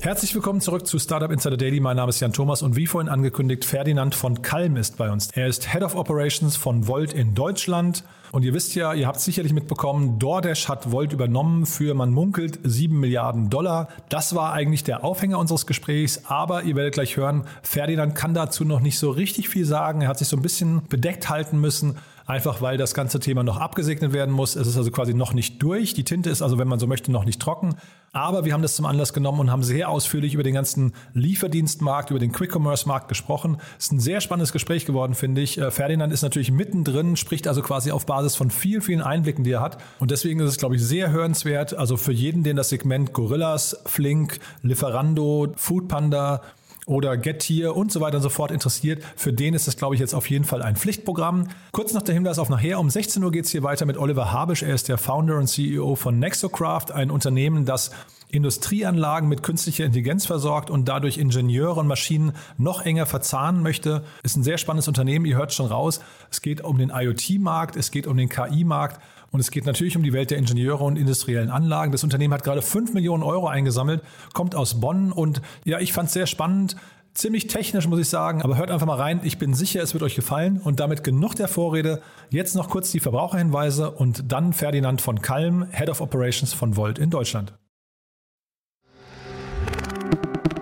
Herzlich willkommen zurück zu Startup Insider Daily. Mein Name ist Jan Thomas und wie vorhin angekündigt, Ferdinand von Kalm ist bei uns. Er ist Head of Operations von Volt in Deutschland. Und ihr wisst ja, ihr habt sicherlich mitbekommen, DoorDash hat Volt übernommen für, man munkelt, 7 Milliarden Dollar. Das war eigentlich der Aufhänger unseres Gesprächs, aber ihr werdet gleich hören, Ferdinand kann dazu noch nicht so richtig viel sagen. Er hat sich so ein bisschen bedeckt halten müssen einfach weil das ganze Thema noch abgesegnet werden muss. Es ist also quasi noch nicht durch. Die Tinte ist also, wenn man so möchte, noch nicht trocken. Aber wir haben das zum Anlass genommen und haben sehr ausführlich über den ganzen Lieferdienstmarkt, über den Quick-Commerce-Markt gesprochen. Es ist ein sehr spannendes Gespräch geworden, finde ich. Äh, Ferdinand ist natürlich mittendrin, spricht also quasi auf Basis von vielen, vielen Einblicken, die er hat. Und deswegen ist es, glaube ich, sehr hörenswert. Also für jeden, den das Segment Gorillas, Flink, Lieferando, Foodpanda, oder Getir und so weiter und so fort interessiert, für den ist das, glaube ich, jetzt auf jeden Fall ein Pflichtprogramm. Kurz noch der Hinweis auf nachher. Um 16 Uhr geht es hier weiter mit Oliver Habisch. Er ist der Founder und CEO von Nexocraft, ein Unternehmen, das Industrieanlagen mit künstlicher Intelligenz versorgt und dadurch Ingenieure und Maschinen noch enger verzahnen möchte. Ist ein sehr spannendes Unternehmen, ihr hört schon raus. Es geht um den IoT-Markt, es geht um den KI-Markt und es geht natürlich um die Welt der Ingenieure und industriellen Anlagen. Das Unternehmen hat gerade 5 Millionen Euro eingesammelt, kommt aus Bonn und ja, ich fand es sehr spannend. Ziemlich technisch, muss ich sagen, aber hört einfach mal rein. Ich bin sicher, es wird euch gefallen. Und damit genug der Vorrede. Jetzt noch kurz die Verbraucherhinweise und dann Ferdinand von Kalm, Head of Operations von Volt in Deutschland.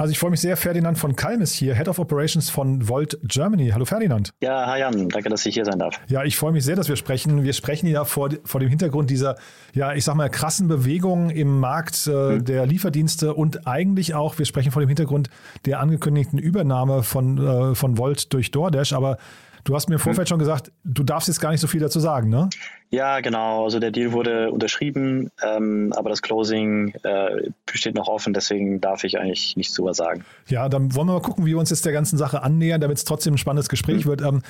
Also ich freue mich sehr, Ferdinand von Kalm ist hier, Head of Operations von Volt Germany. Hallo Ferdinand. Ja, hi Jan, danke, dass ich hier sein darf. Ja, ich freue mich sehr, dass wir sprechen. Wir sprechen ja vor, vor dem Hintergrund dieser, ja, ich sag mal, krassen Bewegung im Markt äh, mhm. der Lieferdienste und eigentlich auch, wir sprechen vor dem Hintergrund der angekündigten Übernahme von, äh, von Volt durch DoorDash, aber Du hast mir im Vorfeld hm. schon gesagt, du darfst jetzt gar nicht so viel dazu sagen, ne? Ja, genau. Also der Deal wurde unterschrieben, ähm, aber das Closing äh, besteht noch offen, deswegen darf ich eigentlich nichts drüber sagen. Ja, dann wollen wir mal gucken, wie wir uns jetzt der ganzen Sache annähern, damit es trotzdem ein spannendes Gespräch mhm. wird. Ähm,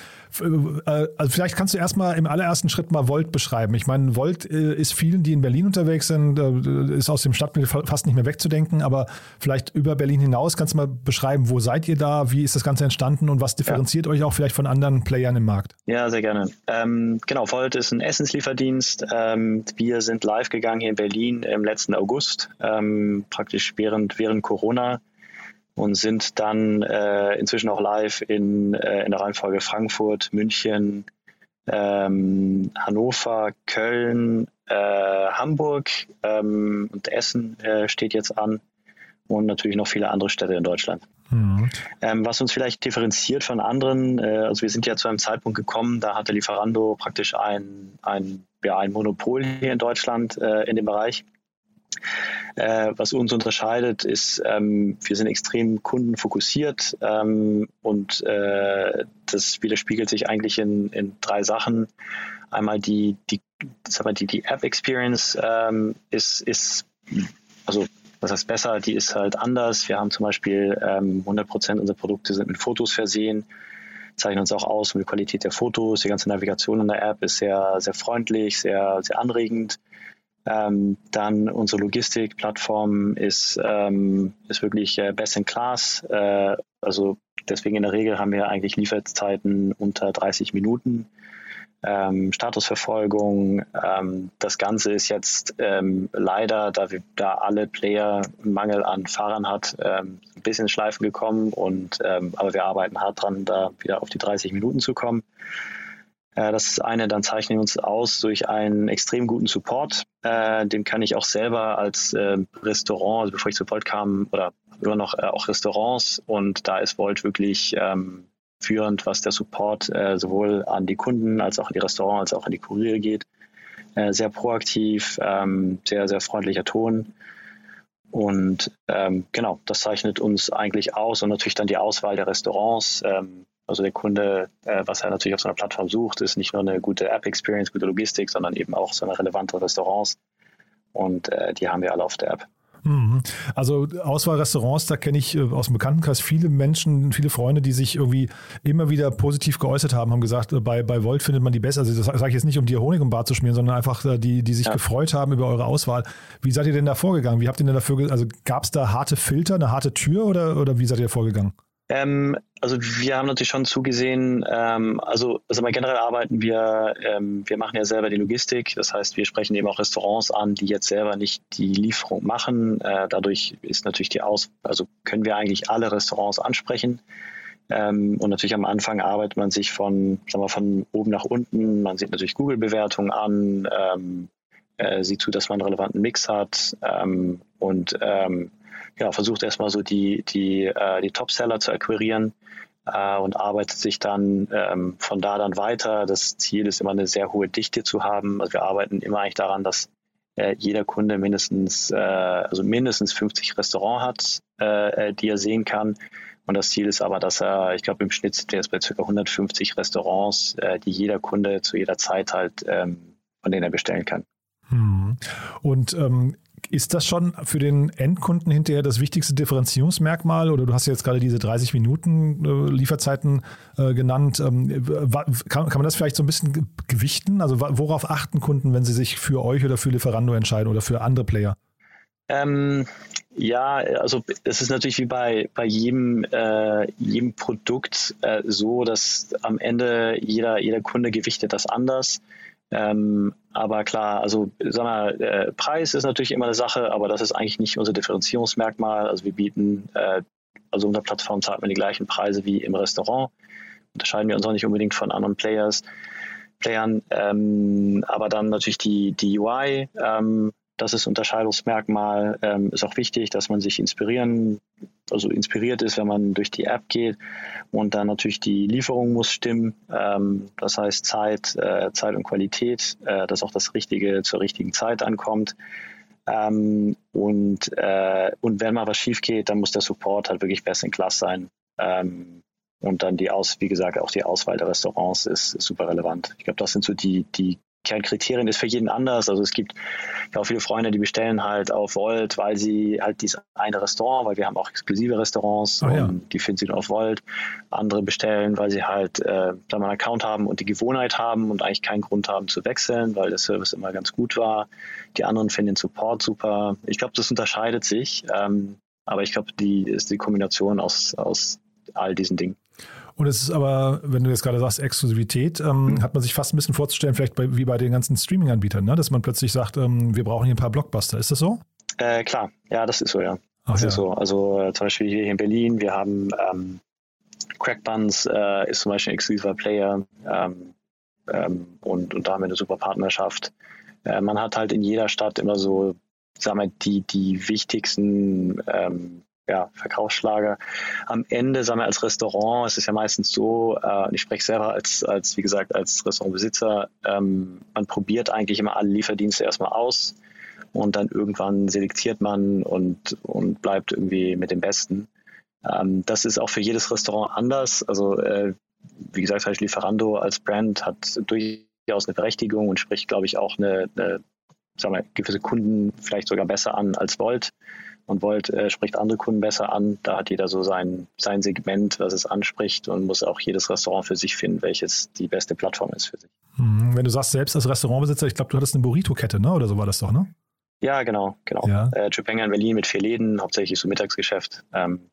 äh, also vielleicht kannst du erstmal im allerersten Schritt mal Volt beschreiben. Ich meine, Volt äh, ist vielen, die in Berlin unterwegs sind, äh, ist aus dem Stadtbild fast nicht mehr wegzudenken, aber vielleicht über Berlin hinaus kannst du mal beschreiben, wo seid ihr da, wie ist das Ganze entstanden und was differenziert ja. euch auch vielleicht von anderen Playern im Markt? Ja, sehr gerne. Ähm, genau, Volt ist ein Essens Essenslieferdienst. Ähm, wir sind live gegangen hier in Berlin im letzten August, ähm, praktisch während, während Corona und sind dann äh, inzwischen auch live in, äh, in der Reihenfolge Frankfurt, München, ähm, Hannover, Köln, äh, Hamburg ähm, und Essen äh, steht jetzt an und natürlich noch viele andere Städte in Deutschland. Mhm. Ähm, was uns vielleicht differenziert von anderen, äh, also wir sind ja zu einem Zeitpunkt gekommen, da hatte Lieferando praktisch ein, ein, ja, ein Monopol hier in Deutschland äh, in dem Bereich. Äh, was uns unterscheidet, ist, ähm, wir sind extrem kundenfokussiert ähm, und äh, das widerspiegelt sich eigentlich in, in drei Sachen. Einmal die, die, sag mal, die, die App-Experience ähm, ist, ist also das heißt besser, die ist halt anders. Wir haben zum Beispiel ähm, 100 Prozent unserer Produkte sind mit Fotos versehen, zeichnen uns auch aus mit der Qualität der Fotos. Die ganze Navigation in der App ist sehr, sehr freundlich, sehr, sehr anregend. Ähm, dann unsere Logistikplattform ist, ähm, ist wirklich äh, best in class. Äh, also deswegen in der Regel haben wir eigentlich Lieferzeiten unter 30 Minuten. Ähm, Statusverfolgung. Ähm, das Ganze ist jetzt ähm, leider, da, wir, da alle Player Mangel an Fahrern hat, ähm, ein bisschen Schleifen gekommen. Und, ähm, aber wir arbeiten hart dran, da wieder auf die 30 Minuten zu kommen. Äh, das eine, dann zeichnen wir uns aus durch einen extrem guten Support. Äh, den kann ich auch selber als äh, Restaurant, also bevor ich zu Volt kam, oder immer noch äh, auch Restaurants und da ist Volt wirklich ähm, führend, was der Support äh, sowohl an die Kunden als auch an die Restaurants als auch an die Kuriere geht. Äh, sehr proaktiv, ähm, sehr, sehr freundlicher Ton. Und ähm, genau, das zeichnet uns eigentlich aus und natürlich dann die Auswahl der Restaurants. Ähm, also der Kunde, äh, was er natürlich auf so einer Plattform sucht, ist nicht nur eine gute App-Experience, gute Logistik, sondern eben auch so eine relevante Restaurants. Und äh, die haben wir alle auf der App. Mhm. Also Auswahl Restaurants, da kenne ich äh, aus dem Bekanntenkreis viele Menschen, viele Freunde, die sich irgendwie immer wieder positiv geäußert haben, haben gesagt, äh, bei, bei Volt findet man die besser. Also das sage ich jetzt nicht, um dir Honig im Bad zu schmieren, sondern einfach äh, die, die sich ja. gefreut haben über eure Auswahl. Wie seid ihr denn da vorgegangen? Wie habt ihr denn dafür, also gab es da harte Filter, eine harte Tür oder, oder wie seid ihr vorgegangen? Ähm, also wir haben natürlich schon zugesehen, ähm, also, also mal generell arbeiten wir, ähm, wir machen ja selber die Logistik, das heißt, wir sprechen eben auch Restaurants an, die jetzt selber nicht die Lieferung machen. Äh, dadurch ist natürlich die Aus, also können wir eigentlich alle Restaurants ansprechen. Ähm, und natürlich am Anfang arbeitet man sich von, sagen wir, von oben nach unten. Man sieht natürlich Google-Bewertungen an, ähm, äh, sieht zu, dass man einen relevanten Mix hat ähm, und ähm, ja, versucht erstmal so die, die, äh, die Top-Seller zu akquirieren äh, und arbeitet sich dann ähm, von da dann weiter. Das Ziel ist immer eine sehr hohe Dichte zu haben. Also wir arbeiten immer eigentlich daran, dass äh, jeder Kunde mindestens, äh, also mindestens 50 Restaurants hat, äh, äh, die er sehen kann. Und das Ziel ist aber, dass er, ich glaube, im Schnitt sind wir jetzt bei ca. 150 Restaurants, die jeder Kunde zu jeder Zeit halt, ähm, von denen er bestellen kann. Hm. Und ähm, ist das schon für den Endkunden hinterher das wichtigste Differenzierungsmerkmal? Oder du hast jetzt gerade diese 30 Minuten äh, Lieferzeiten äh, genannt. Ähm, kann, kann, man das vielleicht so ein bisschen gewichten? Also worauf achten Kunden, wenn sie sich für euch oder für Lieferando entscheiden oder für andere Player? Ähm, ja, also es ist natürlich wie bei, bei jedem, äh, jedem Produkt äh, so, dass am Ende jeder, jeder Kunde gewichtet das anders. Ähm, aber klar, also sag mal, äh, Preis ist natürlich immer eine Sache, aber das ist eigentlich nicht unser Differenzierungsmerkmal. Also wir bieten, äh, also unter Plattform zahlt man die gleichen Preise wie im Restaurant. Unterscheiden wir uns auch nicht unbedingt von anderen Players, Playern. Ähm, aber dann natürlich die, die UI, ähm, das ist Unterscheidungsmerkmal. Ähm, ist auch wichtig, dass man sich inspirieren, also inspiriert ist, wenn man durch die App geht. Und dann natürlich die Lieferung muss stimmen. Ähm, das heißt Zeit, äh, Zeit und Qualität, äh, dass auch das Richtige zur richtigen Zeit ankommt. Ähm, und, äh, und wenn mal was schief geht, dann muss der Support halt wirklich best in class sein. Ähm, und dann die Aus, wie gesagt, auch die Auswahl der Restaurants ist, ist super relevant. Ich glaube, das sind so die, die Kernkriterien ist für jeden anders. Also es gibt ja auch viele Freunde, die bestellen halt auf Volt, weil sie halt dieses eine Restaurant, weil wir haben auch exklusive Restaurants, oh, ja. die finden sie nur auf Volt. Andere bestellen, weil sie halt äh, da mal einen Account haben und die Gewohnheit haben und eigentlich keinen Grund haben zu wechseln, weil der Service immer ganz gut war. Die anderen finden den Support super. Ich glaube, das unterscheidet sich. Ähm, aber ich glaube, die ist die Kombination aus, aus all diesen Dingen. Und es ist aber, wenn du jetzt gerade sagst, Exklusivität, ähm, mhm. hat man sich fast ein bisschen vorzustellen, vielleicht bei, wie bei den ganzen Streaming-Anbietern, ne? dass man plötzlich sagt, ähm, wir brauchen hier ein paar Blockbuster. Ist das so? Äh, klar, ja, das ist so, ja. Ach, das ja. ist so. Also äh, zum Beispiel hier in Berlin, wir haben ähm, Crackbuns äh, ist zum Beispiel ein exklusiver Player ähm, ähm, und, und da haben wir eine super Partnerschaft. Äh, man hat halt in jeder Stadt immer so, sagen wir, die, die wichtigsten ähm, ja, Verkaufsschlager. Am Ende, sagen wir als Restaurant, es ist ja meistens so, äh, ich spreche selber als, als, wie gesagt, als Restaurantbesitzer, ähm, man probiert eigentlich immer alle Lieferdienste erstmal aus und dann irgendwann selektiert man und, und bleibt irgendwie mit dem Besten. Ähm, das ist auch für jedes Restaurant anders. Also, äh, wie gesagt, halt Lieferando als Brand hat durchaus eine Berechtigung und spricht, glaube ich, auch eine, eine sagen wir, gewisse Kunden vielleicht sogar besser an als Volt und Volt äh, spricht andere Kunden besser an. Da hat jeder so sein, sein Segment, was es anspricht und muss auch jedes Restaurant für sich finden, welches die beste Plattform ist für sich. Mhm. Wenn du sagst, selbst als Restaurantbesitzer, ich glaube, du hattest eine Burrito-Kette, ne? oder so war das doch, ne? Ja, genau, genau. Ja. Äh, Chupenga in Berlin mit vier Läden, hauptsächlich so Mittagsgeschäft. Ähm,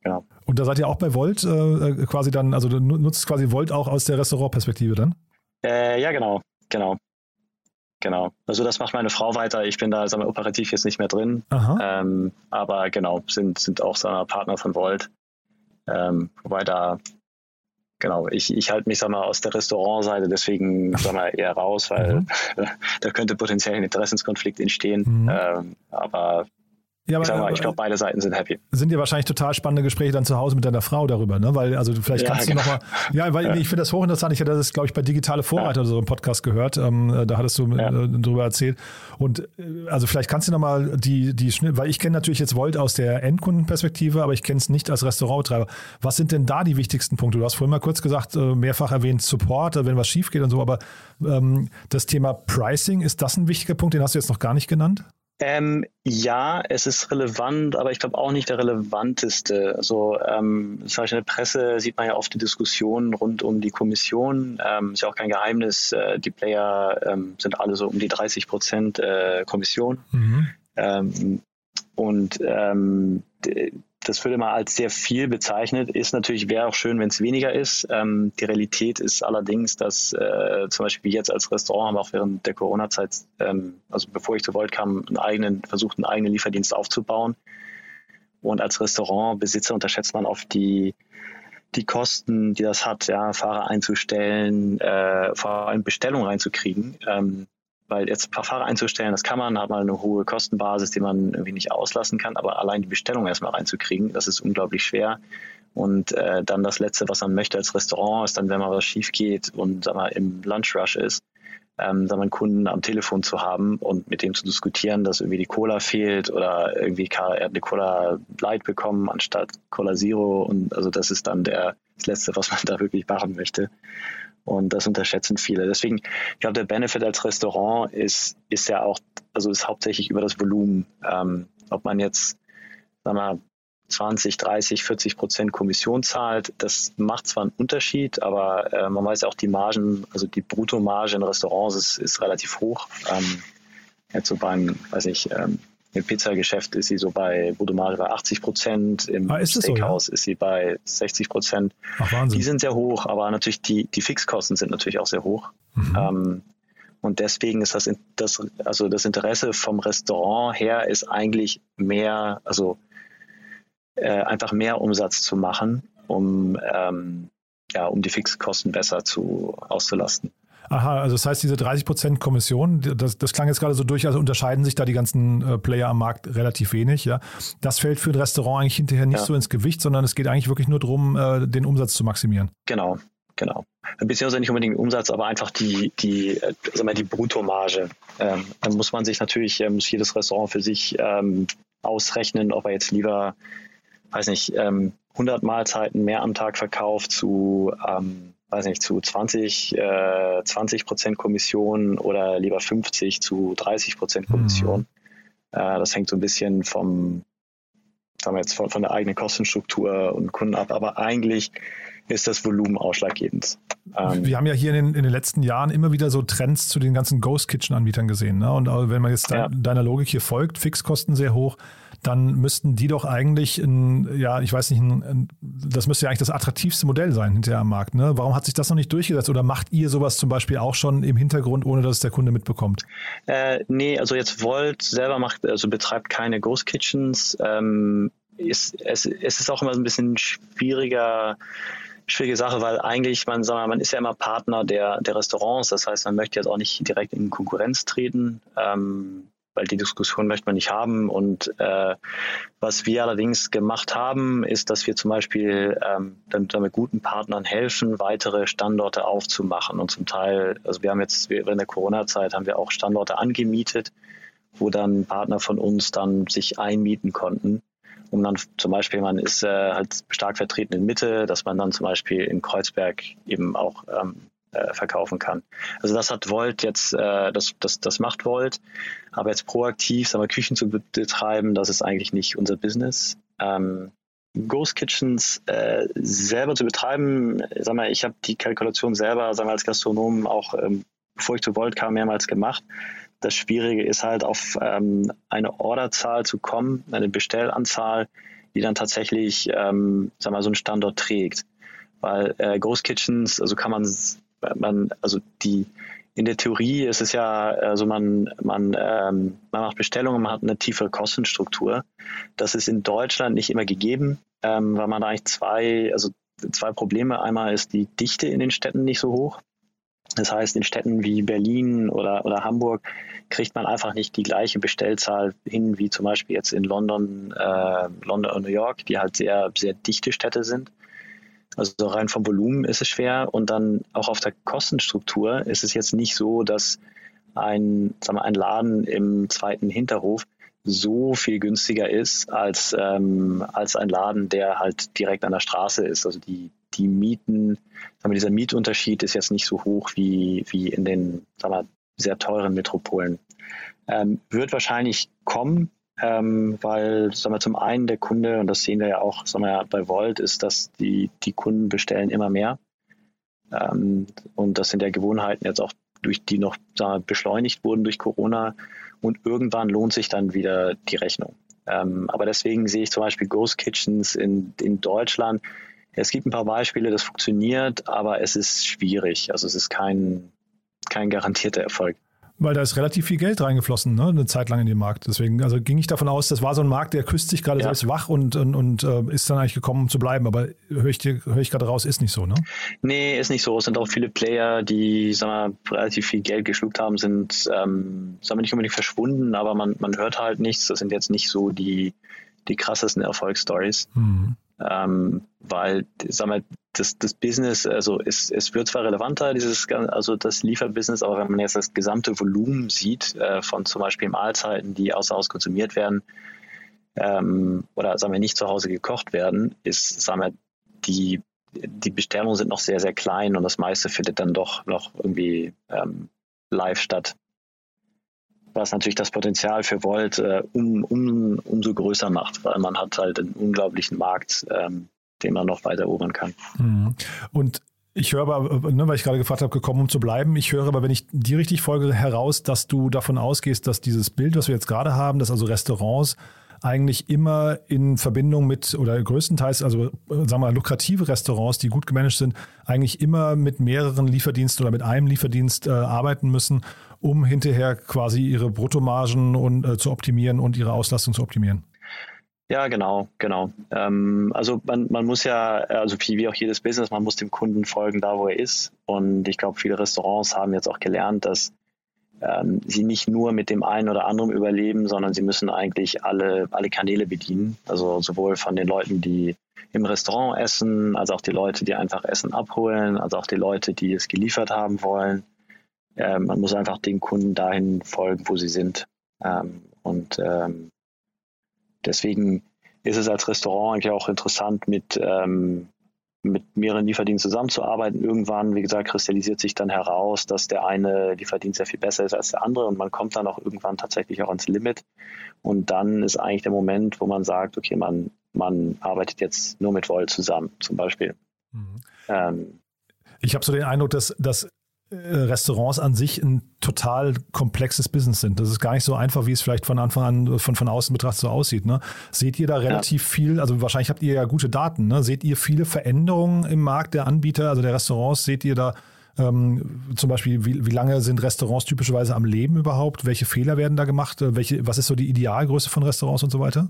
genau. Und da seid ihr auch bei Volt äh, quasi dann, also du nutzt quasi Volt auch aus der Restaurantperspektive dann? Äh, ja, genau, genau. Genau. Also das macht meine Frau weiter. Ich bin da sagen wir, operativ jetzt nicht mehr drin. Ähm, aber genau, sind, sind auch sagen wir, Partner von Volt. Ähm, wobei da, genau, ich, ich halte mich sag mal, aus der Restaurantseite deswegen sag mal, eher raus, weil mhm. da könnte potenziell ein Interessenskonflikt entstehen. Mhm. Ähm, aber ja, aber, ich, ich glaube, beide Seiten sind happy. Sind ja wahrscheinlich total spannende Gespräche dann zu Hause mit deiner Frau darüber, ne? Weil, also vielleicht kannst ja, du genau. nochmal. Ja, weil ja. ich finde das hochinteressant. Ich hatte das, glaube ich, bei Digitale Vorreiter ja. so im Podcast gehört. Ähm, äh, da hattest du ja. äh, darüber erzählt. Und äh, also vielleicht kannst du nochmal die, die weil ich kenne natürlich jetzt Volt aus der Endkundenperspektive, aber ich kenne es nicht als Restauranttreiber. Was sind denn da die wichtigsten Punkte? Du hast vorhin mal kurz gesagt, äh, mehrfach erwähnt Support, wenn was schief geht und so, aber ähm, das Thema Pricing, ist das ein wichtiger Punkt, den hast du jetzt noch gar nicht genannt? Ähm, ja, es ist relevant, aber ich glaube auch nicht der relevanteste. Also ähm, zum Beispiel in der Presse sieht man ja oft die Diskussionen rund um die Kommission. Ähm, ist ja auch kein Geheimnis, äh, die Player ähm, sind alle so um die 30 Prozent äh, Kommission. Mhm. Ähm, und ähm, das würde man als sehr viel bezeichnet. Ist natürlich, wäre auch schön, wenn es weniger ist. Ähm, die Realität ist allerdings, dass äh, zum Beispiel jetzt als Restaurant haben wir auch während der Corona-Zeit, ähm, also bevor ich zu Volt kam, einen eigenen, versucht, einen eigenen Lieferdienst aufzubauen. Und als Restaurantbesitzer unterschätzt man oft die, die Kosten, die das hat, ja, Fahrer einzustellen, äh, vor allem Bestellungen reinzukriegen. Ähm, weil jetzt ein paar Fahrer einzustellen, das kann man, hat man eine hohe Kostenbasis, die man irgendwie nicht auslassen kann, aber allein die Bestellung erstmal reinzukriegen, das ist unglaublich schwer. Und äh, dann das Letzte, was man möchte als Restaurant, ist dann, wenn mal was schief geht und sag mal, im Lunch Rush ist, ähm, dann einen Kunden am Telefon zu haben und mit dem zu diskutieren, dass irgendwie die Cola fehlt oder irgendwie er hat eine Cola Light bekommen anstatt Cola Zero. Und also das ist dann der, das Letzte, was man da wirklich machen möchte. Und das unterschätzen viele. Deswegen, ich glaube, der Benefit als Restaurant ist, ist ja auch, also ist hauptsächlich über das Volumen. Ähm, ob man jetzt, sagen wir, 20, 30, 40 Prozent Kommission zahlt, das macht zwar einen Unterschied, aber äh, man weiß ja auch, die Margen, also die Bruttomarge in Restaurants ist, ist relativ hoch. Ähm, jetzt so beim, weiß ich, ähm, im Pizzageschäft ist sie so bei Bruttomarge bei 80 Prozent, im ah, ist Steakhouse so, ja? ist sie bei 60 Prozent. Die sind sehr hoch, aber natürlich die, die Fixkosten sind natürlich auch sehr hoch. Mhm. Ähm, und deswegen ist das, das, also das Interesse vom Restaurant her ist eigentlich mehr, also äh, einfach mehr Umsatz zu machen, um, ähm, ja, um die Fixkosten besser zu, auszulasten. Aha, also das heißt, diese 30% Kommission, das, das klang jetzt gerade so durch, also unterscheiden sich da die ganzen äh, Player am Markt relativ wenig. Ja, Das fällt für ein Restaurant eigentlich hinterher nicht ja. so ins Gewicht, sondern es geht eigentlich wirklich nur darum, äh, den Umsatz zu maximieren. Genau, genau. Beziehungsweise nicht unbedingt Umsatz, aber einfach die, die, äh, wir, die Bruttomarge. Ähm, dann muss man sich natürlich, äh, muss jedes Restaurant für sich ähm, ausrechnen, ob er jetzt lieber, weiß nicht, ähm, 100 Mahlzeiten mehr am Tag verkauft zu ähm, weiß nicht, zu 20, äh, 20 Prozent Kommission oder lieber 50 zu 30 Prozent Kommission. Mhm. Äh, das hängt so ein bisschen vom, sagen wir jetzt, von, von der eigenen Kostenstruktur und Kunden ab. Aber eigentlich ist das Volumen ausschlaggebend. Ähm, wir haben ja hier in den, in den, letzten Jahren immer wieder so Trends zu den ganzen Ghost Kitchen Anbietern gesehen. Ne? Und wenn man jetzt ja. deiner Logik hier folgt, Fixkosten sehr hoch, dann müssten die doch eigentlich, ein, ja, ich weiß nicht, ein, das müsste ja eigentlich das attraktivste Modell sein hinterher am Markt. Ne? Warum hat sich das noch nicht durchgesetzt? Oder macht ihr sowas zum Beispiel auch schon im Hintergrund, ohne dass es der Kunde mitbekommt? Äh, nee, also jetzt Volt selber macht, also betreibt keine Ghost Kitchens. Ähm, ist, es, es ist auch immer ein bisschen schwieriger, schwierige Sache, weil eigentlich, man, sagen wir, man ist ja immer Partner der, der Restaurants, das heißt, man möchte jetzt auch nicht direkt in Konkurrenz treten. Ähm, weil die Diskussion möchte man nicht haben. Und äh, was wir allerdings gemacht haben, ist, dass wir zum Beispiel ähm, dann, damit guten Partnern helfen, weitere Standorte aufzumachen. Und zum Teil, also wir haben jetzt während der Corona-Zeit haben wir auch Standorte angemietet, wo dann Partner von uns dann sich einmieten konnten. Um dann zum Beispiel, man ist äh, halt stark vertreten in Mitte, dass man dann zum Beispiel in Kreuzberg eben auch ähm, äh, verkaufen kann. Also das hat Volt jetzt, äh, das, das, das macht Volt, aber jetzt proaktiv, sagen wir, Küchen zu betreiben, das ist eigentlich nicht unser Business. Ähm, Ghost Kitchens äh, selber zu betreiben, sag mal, ich habe die Kalkulation selber, sagen wir als Gastronom auch, ähm, bevor ich zu Volt kam, mehrmals gemacht. Das Schwierige ist halt auf ähm, eine Orderzahl zu kommen, eine Bestellanzahl, die dann tatsächlich, ähm, sag mal, so einen Standort trägt. Weil äh, Ghost Kitchens, also kann man man, also die, in der Theorie ist es ja, also man, man, ähm, man macht Bestellungen, man hat eine tiefe Kostenstruktur. Das ist in Deutschland nicht immer gegeben, ähm, weil man eigentlich zwei, also zwei Probleme. Einmal ist die Dichte in den Städten nicht so hoch. Das heißt, in Städten wie Berlin oder, oder Hamburg kriegt man einfach nicht die gleiche Bestellzahl hin wie zum Beispiel jetzt in London, äh, London und New York, die halt sehr, sehr dichte Städte sind. Also rein vom Volumen ist es schwer und dann auch auf der Kostenstruktur ist es jetzt nicht so, dass ein, sagen wir, ein Laden im zweiten Hinterhof so viel günstiger ist als, ähm, als ein Laden, der halt direkt an der Straße ist. Also die, die Mieten, sagen wir, dieser Mietunterschied ist jetzt nicht so hoch wie, wie in den sagen wir, sehr teuren Metropolen. Ähm, wird wahrscheinlich kommen, ähm, weil sagen wir, zum einen der Kunde, und das sehen wir ja auch sagen wir, bei Volt, ist, dass die, die Kunden bestellen immer mehr. Ähm, und das sind ja Gewohnheiten jetzt auch, durch die noch wir, beschleunigt wurden durch Corona. Und irgendwann lohnt sich dann wieder die Rechnung. Ähm, aber deswegen sehe ich zum Beispiel Ghost Kitchens in, in Deutschland. Es gibt ein paar Beispiele, das funktioniert, aber es ist schwierig. Also es ist kein, kein garantierter Erfolg. Weil da ist relativ viel Geld reingeflossen, ne? eine Zeit lang in den Markt. Deswegen also ging ich davon aus, das war so ein Markt, der küsst sich gerade ja. selbst wach und, und, und äh, ist dann eigentlich gekommen, um zu bleiben. Aber höre ich, hör ich gerade raus, ist nicht so, ne? Nee, ist nicht so. Es sind auch viele Player, die sagen wir, relativ viel Geld geschluckt haben, sind ähm, sagen wir nicht unbedingt verschwunden, aber man, man hört halt nichts. Das sind jetzt nicht so die, die krassesten Erfolgsstories. Mhm. Ähm, weil, sag mal, das, das Business, also es, es wird zwar relevanter, dieses, also das Lieferbusiness, aber wenn man jetzt das gesamte Volumen sieht, äh, von zum Beispiel Mahlzeiten, die außer Haus konsumiert werden, ähm, oder sagen wir nicht zu Hause gekocht werden, ist, sagen wir, die, die Bestellungen sind noch sehr, sehr klein und das meiste findet dann doch noch irgendwie ähm, live statt. Was natürlich das Potenzial für Volt äh, um, um, umso größer macht, weil man hat halt einen unglaublichen Markt, ähm, den man noch weiter erobern kann. Mhm. Und ich höre aber, ne, weil ich gerade gefragt habe, gekommen, um zu bleiben. Ich höre aber, wenn ich dir richtig folge, heraus, dass du davon ausgehst, dass dieses Bild, was wir jetzt gerade haben, dass also Restaurants eigentlich immer in Verbindung mit oder größtenteils, also sagen wir mal, lukrative Restaurants, die gut gemanagt sind, eigentlich immer mit mehreren Lieferdiensten oder mit einem Lieferdienst äh, arbeiten müssen, um hinterher quasi ihre Bruttomargen und, äh, zu optimieren und ihre Auslastung zu optimieren. Ja, genau, genau. Ähm, also man, man muss ja, also wie, auch jedes Business, man muss dem Kunden folgen, da wo er ist. Und ich glaube, viele Restaurants haben jetzt auch gelernt, dass ähm, sie nicht nur mit dem einen oder anderen überleben, sondern sie müssen eigentlich alle, alle Kanäle bedienen. Also sowohl von den Leuten, die im Restaurant essen, als auch die Leute, die einfach Essen abholen, als auch die Leute, die es geliefert haben wollen. Ähm, man muss einfach den Kunden dahin folgen, wo sie sind. Ähm, und ähm, deswegen ist es als Restaurant eigentlich auch interessant, mit, ähm, mit mehreren Lieferdiensten zusammenzuarbeiten. Irgendwann, wie gesagt, kristallisiert sich dann heraus, dass der eine Lieferdienst sehr viel besser ist als der andere und man kommt dann auch irgendwann tatsächlich auch ans Limit. Und dann ist eigentlich der Moment, wo man sagt, okay, man, man arbeitet jetzt nur mit Volt zusammen, zum Beispiel. Mhm. Ähm, ich habe so den Eindruck, dass, dass Restaurants an sich ein total komplexes Business sind. Das ist gar nicht so einfach, wie es vielleicht von Anfang an von, von außen betrachtet so aussieht. Ne? Seht ihr da relativ ja. viel, also wahrscheinlich habt ihr ja gute Daten, ne? seht ihr viele Veränderungen im Markt der Anbieter, also der Restaurants, seht ihr da ähm, zum Beispiel, wie, wie lange sind Restaurants typischerweise am Leben überhaupt? Welche Fehler werden da gemacht? Welche, was ist so die Idealgröße von Restaurants und so weiter?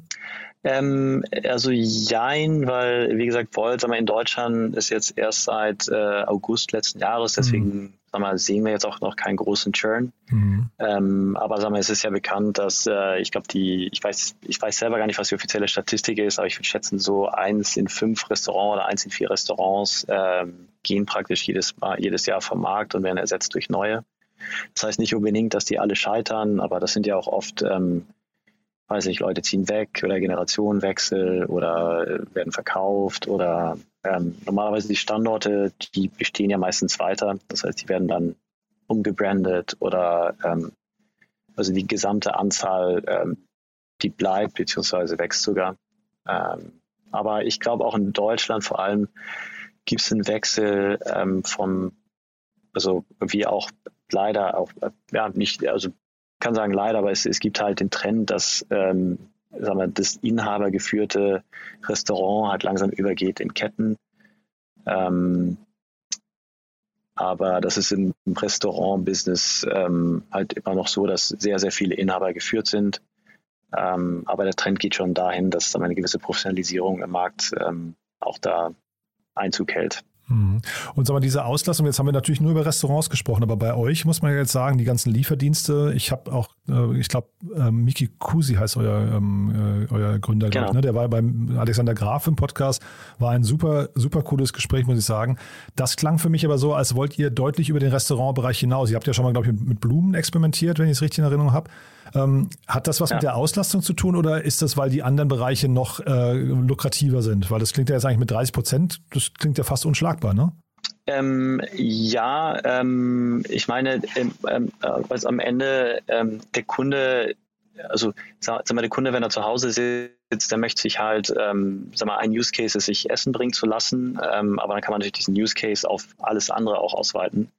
Ähm, also jein, weil, wie gesagt, Volt in Deutschland ist jetzt erst seit äh, August letzten Jahres, deswegen mhm sag mal, sehen wir jetzt auch noch keinen großen Churn. Mhm. Ähm, aber sag mal, es ist ja bekannt, dass äh, ich glaube, die, ich weiß, ich weiß selber gar nicht, was die offizielle Statistik ist, aber ich würde schätzen, so eins in fünf Restaurants oder eins in vier Restaurants ähm, gehen praktisch jedes, Mal, jedes Jahr vom Markt und werden ersetzt durch neue. Das heißt nicht unbedingt, dass die alle scheitern, aber das sind ja auch oft, ähm, weiß ich, Leute ziehen weg oder Generationenwechsel oder äh, werden verkauft oder ähm, normalerweise die Standorte, die bestehen ja meistens weiter. Das heißt, die werden dann umgebrandet oder ähm, also die gesamte Anzahl, ähm, die bleibt beziehungsweise wächst sogar. Ähm, aber ich glaube auch in Deutschland vor allem gibt es einen Wechsel ähm, vom, also wie auch leider auch, äh, ja nicht, also kann sagen leider, aber es, es gibt halt den Trend, dass ähm, sagen wir, das inhabergeführte Restaurant halt langsam übergeht in Ketten. Ähm, Aber das ist im Restaurant-Business ähm, halt immer noch so, dass sehr, sehr viele Inhaber geführt sind. Ähm, aber der Trend geht schon dahin, dass eine gewisse Professionalisierung im Markt ähm, auch da Einzug hält. Mhm. Und sag mal, diese Auslastung, jetzt haben wir natürlich nur über Restaurants gesprochen, aber bei euch muss man jetzt sagen, die ganzen Lieferdienste, ich habe auch, äh, ich glaube, äh, Miki Kusi heißt euer, ähm, äh, euer Gründer, genau. ich, ne? der war beim Alexander Graf im Podcast, war ein super, super cooles Gespräch, muss ich sagen. Das klang für mich aber so, als wollt ihr deutlich über den Restaurantbereich hinaus. Ihr habt ja schon mal, glaube ich, mit Blumen experimentiert, wenn ich es richtig in Erinnerung habe. Ähm, hat das was ja. mit der Auslastung zu tun oder ist das, weil die anderen Bereiche noch äh, lukrativer sind? Weil das klingt ja jetzt eigentlich mit 30 Prozent, das klingt ja fast unschlagbar, ne? Ähm, ja, ähm, ich meine, ähm, ähm was am Ende ähm, der Kunde, also sag, sag, mal, der Kunde, wenn er zu Hause sitzt, der möchte sich halt, ähm, sag mal, ein Use Case ist, sich Essen bringen zu lassen, aber dann kann man natürlich diesen Use Case auf alles andere auch ausweiten.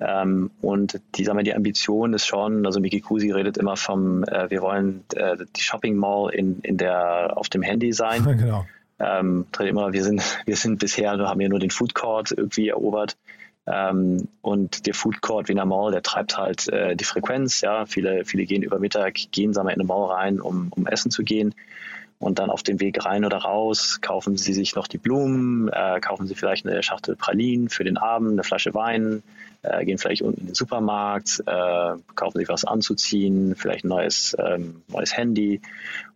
Ähm, und die, sagen wir, die Ambition ist schon, also Miki Kusi redet immer vom, äh, wir wollen äh, die Shopping Mall in, in der, auf dem Handy sein. genau. Ähm, immer, wir sind, wir sind bisher, haben ja nur den Food Court irgendwie erobert. Ähm, und der Food Court wie in der Mall, der treibt halt äh, die Frequenz. Ja, viele, viele gehen über Mittag, gehen sagen wir, in eine Mall rein, um, um essen zu gehen. Und dann auf dem Weg rein oder raus kaufen sie sich noch die Blumen, äh, kaufen sie vielleicht eine Schachtel Pralinen für den Abend, eine Flasche Wein, äh, gehen vielleicht unten in den Supermarkt, äh, kaufen sich was anzuziehen, vielleicht ein neues, ähm, neues Handy.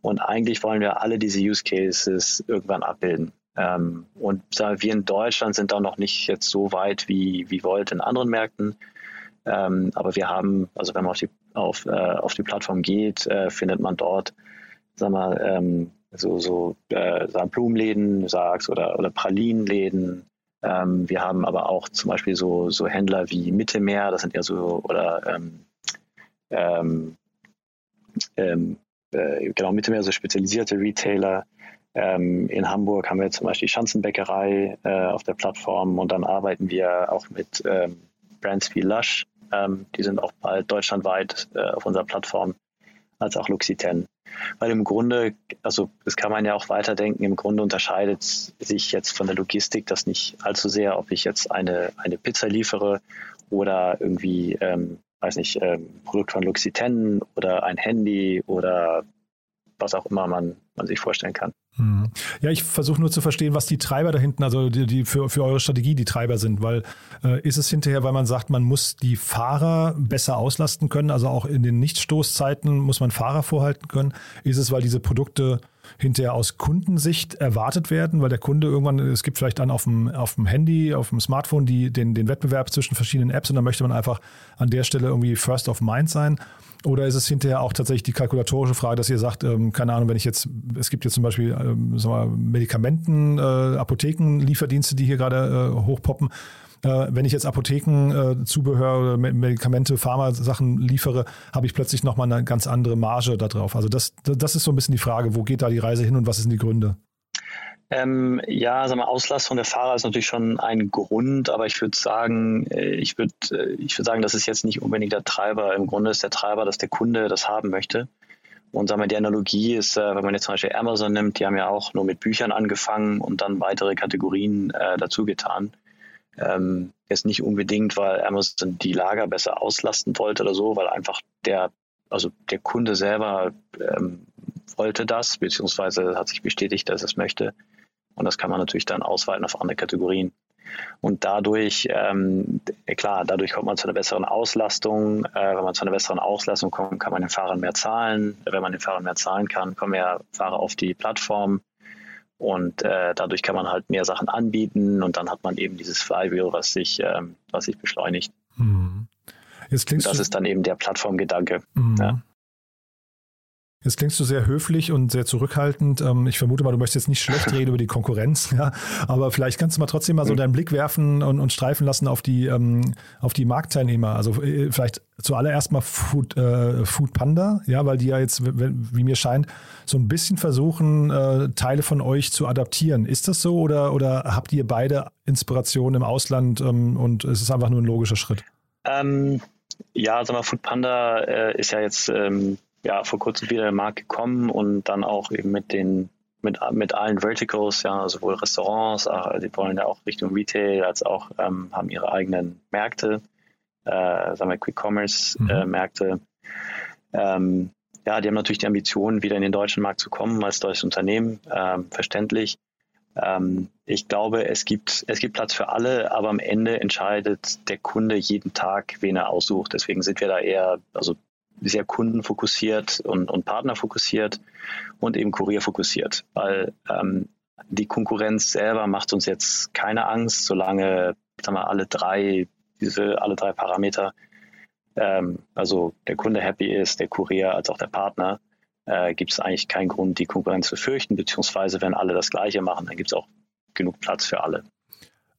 Und eigentlich wollen wir alle diese Use Cases irgendwann abbilden. Ähm, und wir in Deutschland sind da noch nicht jetzt so weit wie, wie Volt in anderen Märkten. Ähm, aber wir haben, also wenn man auf die, auf, äh, auf die Plattform geht, äh, findet man dort, sag mal, ähm, so, so äh, Blumenläden, sagst, oder, oder Pralinenläden, ähm, wir haben aber auch zum Beispiel so, so Händler wie Mittelmeer, das sind ja so, oder ähm, ähm, ähm äh, genau, Mittelmeer, so spezialisierte Retailer. Ähm, in Hamburg haben wir zum Beispiel Schanzenbäckerei äh, auf der Plattform und dann arbeiten wir auch mit ähm, Brands wie Lush. die sind auch bald deutschlandweit äh, auf unserer Plattform, als auch Luxiten. Weil im Grunde, also das kann man ja auch weiterdenken, im Grunde unterscheidet sich jetzt von der Logistik das nicht allzu sehr, ob ich jetzt eine, eine Pizza liefere oder irgendwie, ähm, weiß nicht, ähm, Produkt von Luxiten oder ein Handy oder was auch immer man, man sich vorstellen kann. Hm. Ja, ich versuche nur zu verstehen, was die Treiber da hinten, also die, die für, für eure Strategie die Treiber sind, weil äh, ist es hinterher, weil man sagt, man muss die Fahrer besser auslasten können, also auch in den Nichtstoßzeiten muss man Fahrer vorhalten können? Ist es, weil diese Produkte hinterher aus Kundensicht erwartet werden, weil der Kunde irgendwann, es gibt vielleicht dann auf dem, auf dem Handy, auf dem Smartphone die, den, den Wettbewerb zwischen verschiedenen Apps und dann möchte man einfach an der Stelle irgendwie first of mind sein. Oder ist es hinterher auch tatsächlich die kalkulatorische Frage, dass ihr sagt, ähm, keine Ahnung, wenn ich jetzt, es gibt jetzt zum Beispiel ähm, sagen wir, Medikamenten, äh, Apotheken, Lieferdienste, die hier gerade äh, hochpoppen. Äh, wenn ich jetzt Apothekenzubehör äh, oder Medikamente, Pharmasachen liefere, habe ich plötzlich nochmal eine ganz andere Marge da drauf. Also das, das ist so ein bisschen die Frage, wo geht da die Reise hin und was sind die Gründe? Ähm, ja, sag mal, Auslastung der Fahrer ist natürlich schon ein Grund, aber ich würde sagen, äh, ich würde ich würd sagen, das ist jetzt nicht unbedingt der Treiber. Im Grunde ist der Treiber, dass der Kunde das haben möchte. Und sagen wir, die Analogie ist, wenn man jetzt zum Beispiel Amazon nimmt, die haben ja auch nur mit Büchern angefangen und dann weitere Kategorien äh, dazu getan. Ähm, jetzt nicht unbedingt, weil Amazon die Lager besser auslasten wollte oder so, weil einfach der, also der Kunde selber ähm, wollte das, beziehungsweise hat sich bestätigt, dass er es möchte. Und das kann man natürlich dann ausweiten auf andere Kategorien. Und dadurch, ähm, klar, dadurch kommt man zu einer besseren Auslastung. Äh, wenn man zu einer besseren Auslastung kommt, kann man den Fahrern mehr zahlen. Wenn man den Fahrern mehr zahlen kann, kommen mehr Fahrer auf die Plattform. Und äh, dadurch kann man halt mehr Sachen anbieten und dann hat man eben dieses Flywheel, was sich, ähm, was sich beschleunigt. Jetzt das ist dann eben der Plattformgedanke. Mhm. Ja. Jetzt klingst du sehr höflich und sehr zurückhaltend. Ähm, ich vermute mal, du möchtest jetzt nicht schlecht reden über die Konkurrenz, ja. Aber vielleicht kannst du mal trotzdem mal so deinen Blick werfen und, und streifen lassen auf die, ähm, auf die Marktteilnehmer. Also äh, vielleicht zuallererst mal Food, äh, Food Panda, ja, weil die ja jetzt, wie mir scheint, so ein bisschen versuchen, äh, Teile von euch zu adaptieren. Ist das so oder, oder habt ihr beide Inspirationen im Ausland ähm, und es ist einfach nur ein logischer Schritt? Ähm, ja, sag mal, Food Panda äh, ist ja jetzt ähm, ja, vor kurzem wieder in den Markt gekommen und dann auch eben mit den mit, mit allen Verticals, ja, sowohl Restaurants, auch, die wollen ja auch Richtung Retail, als auch ähm, haben ihre eigenen Märkte, äh, sagen wir Quick-Commerce-Märkte. Mhm. Äh, ähm, ja, die haben natürlich die Ambition, wieder in den deutschen Markt zu kommen als deutsches Unternehmen, ähm, verständlich. Ähm, ich glaube, es gibt, es gibt Platz für alle, aber am Ende entscheidet der Kunde jeden Tag, wen er aussucht. Deswegen sind wir da eher, also sehr kundenfokussiert und, und partnerfokussiert und eben kurierfokussiert, weil ähm, die Konkurrenz selber macht uns jetzt keine Angst, solange sagen wir, alle drei, diese alle drei Parameter, ähm, also der Kunde happy ist, der Kurier als auch der Partner, äh, gibt es eigentlich keinen Grund, die Konkurrenz zu fürchten, beziehungsweise wenn alle das Gleiche machen, dann gibt es auch genug Platz für alle.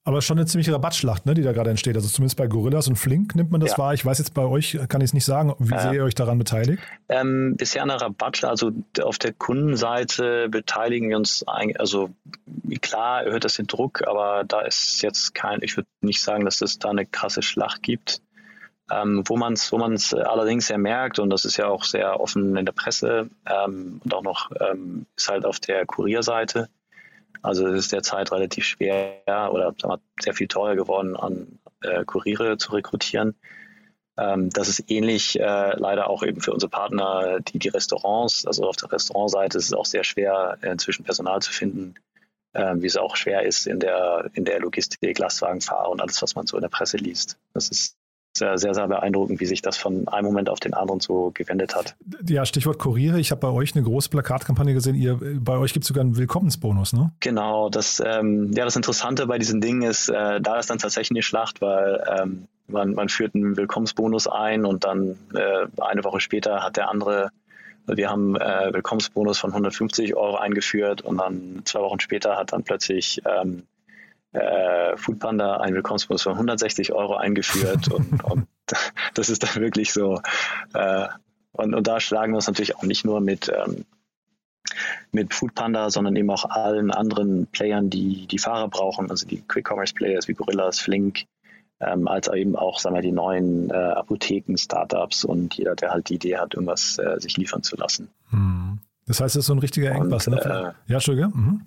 Aber schon eine ziemliche Rabattschlacht, ne, die da gerade entsteht. Also zumindest bei Gorillas und Flink nimmt man das ja. wahr. Ich weiß jetzt bei euch, kann ich es nicht sagen. Wie ja. sehr ihr euch daran beteiligt? Ähm, bisher eine Rabattschlacht. Also auf der Kundenseite beteiligen wir uns eigentlich, also klar erhöht das den Druck, aber da ist jetzt kein, ich würde nicht sagen, dass es da eine krasse Schlacht gibt. Ähm, wo man es wo man's allerdings sehr merkt, und das ist ja auch sehr offen in der Presse ähm, und auch noch ähm, ist halt auf der Kurierseite. Also es ist derzeit relativ schwer oder wir, sehr viel teuer geworden, an äh, Kuriere zu rekrutieren. Ähm, das ist ähnlich äh, leider auch eben für unsere Partner, die die Restaurants, also auf der Restaurantseite ist es auch sehr schwer, inzwischen Personal zu finden, äh, wie es auch schwer ist in der, in der Logistik, Lastwagenfahrer und alles, was man so in der Presse liest. Das ist sehr, sehr, sehr beeindruckend, wie sich das von einem Moment auf den anderen so gewendet hat. Ja, Stichwort Kuriere. Ich habe bei euch eine große Plakatkampagne gesehen. Ihr, bei euch gibt es sogar einen Willkommensbonus, ne? Genau. Das, ähm, ja, das Interessante bei diesen Dingen ist, äh, da ist dann tatsächlich eine Schlacht, weil ähm, man, man führt einen Willkommensbonus ein und dann äh, eine Woche später hat der andere wir haben äh, Willkommensbonus von 150 Euro eingeführt und dann zwei Wochen später hat dann plötzlich ähm, äh, Foodpanda einen Willkommensbonus von 160 Euro eingeführt und, und das ist dann wirklich so. Äh, und, und da schlagen wir uns natürlich auch nicht nur mit, ähm, mit Foodpanda, sondern eben auch allen anderen Playern, die die Fahrer brauchen, also die Quick-Commerce-Players wie Gorillas, Flink, ähm, als eben auch sagen wir, die neuen äh, Apotheken, Startups und jeder, der halt die Idee hat, irgendwas äh, sich liefern zu lassen. Hm. Das heißt, das ist so ein richtiger Engpass. Und, ne? Äh, ja, Entschuldige. Mhm.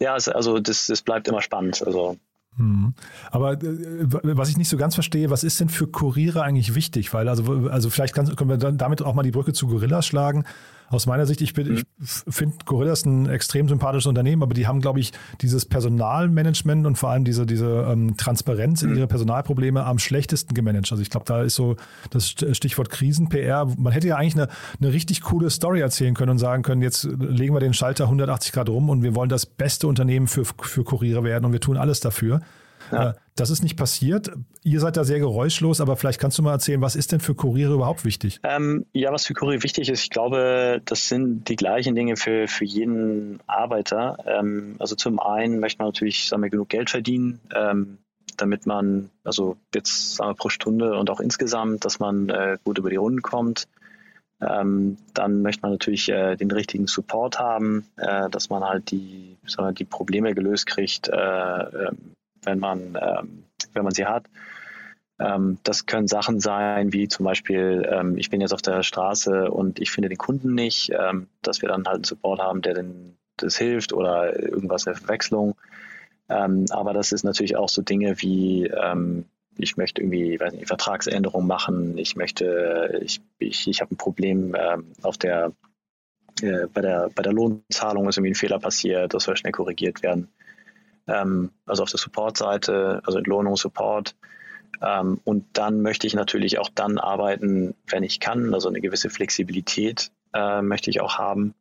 Ja, ja, also das, das bleibt immer spannend. Also hm. Aber äh, was ich nicht so ganz verstehe, was ist denn für Kuriere eigentlich wichtig? Weil, also, also vielleicht können wir dann damit auch mal die Brücke zu Gorillas schlagen. Aus meiner Sicht, ich, mhm. ich finde Gorillas ein extrem sympathisches Unternehmen, aber die haben, glaube ich, dieses Personalmanagement und vor allem diese, diese ähm, Transparenz in mhm. ihre Personalprobleme am schlechtesten gemanagt. Also ich glaube, da ist so das Stichwort Krisen-PR. Man hätte ja eigentlich eine, eine richtig coole Story erzählen können und sagen können, jetzt legen wir den Schalter 180 Grad rum und wir wollen das beste Unternehmen für, für Kuriere werden und wir tun alles dafür. Ja. Äh, das ist nicht passiert. Ihr seid da sehr geräuschlos, aber vielleicht kannst du mal erzählen, was ist denn für Kuriere überhaupt wichtig? Ähm, ja, was für Kuriere wichtig ist, ich glaube, das sind die gleichen Dinge für, für jeden Arbeiter. Ähm, also zum einen möchte man natürlich, sagen wir, genug Geld verdienen, ähm, damit man, also jetzt sagen wir pro Stunde und auch insgesamt, dass man äh, gut über die Runden kommt. Ähm, dann möchte man natürlich äh, den richtigen Support haben, äh, dass man halt die, sagen wir, die Probleme gelöst kriegt, äh, ähm, wenn man, ähm, wenn man sie hat. Ähm, das können Sachen sein, wie zum Beispiel, ähm, ich bin jetzt auf der Straße und ich finde den Kunden nicht, ähm, dass wir dann halt einen Support haben, der den, das hilft oder irgendwas der Verwechslung. Ähm, aber das ist natürlich auch so Dinge wie, ähm, ich möchte irgendwie, weiß nicht, Vertragsänderung machen, ich möchte, ich, ich, ich habe ein Problem auf der, äh, bei der, bei der Lohnzahlung ist irgendwie ein Fehler passiert, das soll schnell korrigiert werden ähm, also auf der Support-Seite, also Entlohnung, Support. Ähm, und dann möchte ich natürlich auch dann arbeiten, wenn ich kann. Also eine gewisse Flexibilität äh, möchte ich auch haben.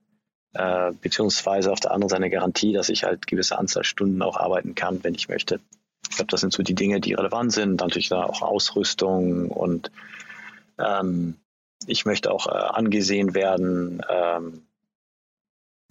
Äh, beziehungsweise auf der anderen Seite eine Garantie, dass ich halt gewisse Anzahl Stunden auch arbeiten kann, wenn ich möchte. Ich glaube, das sind so die Dinge, die relevant sind. Natürlich da auch Ausrüstung und ähm, ich möchte auch äh, angesehen werden. Ähm,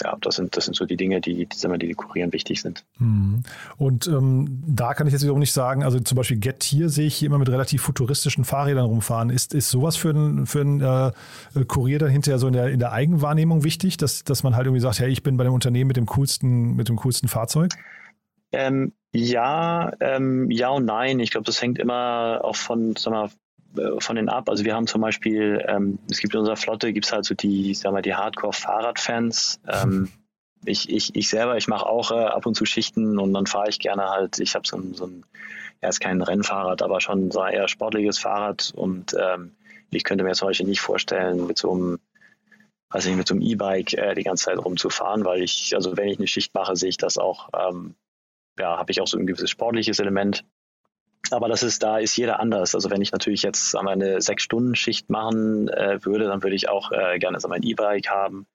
ja, das sind, das sind so die Dinge, die, die, die, die Kurieren wichtig sind. Mhm. Und ähm, da kann ich jetzt wiederum nicht sagen, also zum Beispiel Gettier sehe ich hier immer mit relativ futuristischen Fahrrädern rumfahren. Ist, ist sowas für einen für äh, Kurier dann hinterher so in der, in der Eigenwahrnehmung wichtig, dass, dass man halt irgendwie sagt, hey, ich bin bei dem Unternehmen mit dem coolsten, mit dem coolsten Fahrzeug? Ähm, ja, ähm, ja und nein. Ich glaube, das hängt immer auch von, sag mal, von den ab. Also wir haben zum Beispiel, ähm, es gibt in unserer Flotte, gibt es halt so die, sagen wir, die Hardcore-Fahrradfans. Ähm, ich, ich, ich selber, ich mache auch äh, ab und zu Schichten und dann fahre ich gerne halt, ich habe so ein, so ein, ja, ist kein Rennfahrrad, aber schon so eher sportliches Fahrrad und ähm, ich könnte mir zum Beispiel nicht vorstellen, mit so einem, also mit so einem E-Bike äh, die ganze Zeit rumzufahren, weil ich, also wenn ich eine Schicht mache, sehe ich das auch, ähm, ja, habe ich auch so ein gewisses sportliches Element. Aber das ist, da ist jeder anders. Also wenn ich natürlich jetzt eine Sechs-Stunden-Schicht machen äh, würde, dann würde ich auch äh, gerne sagen wir, ein E-Bike haben.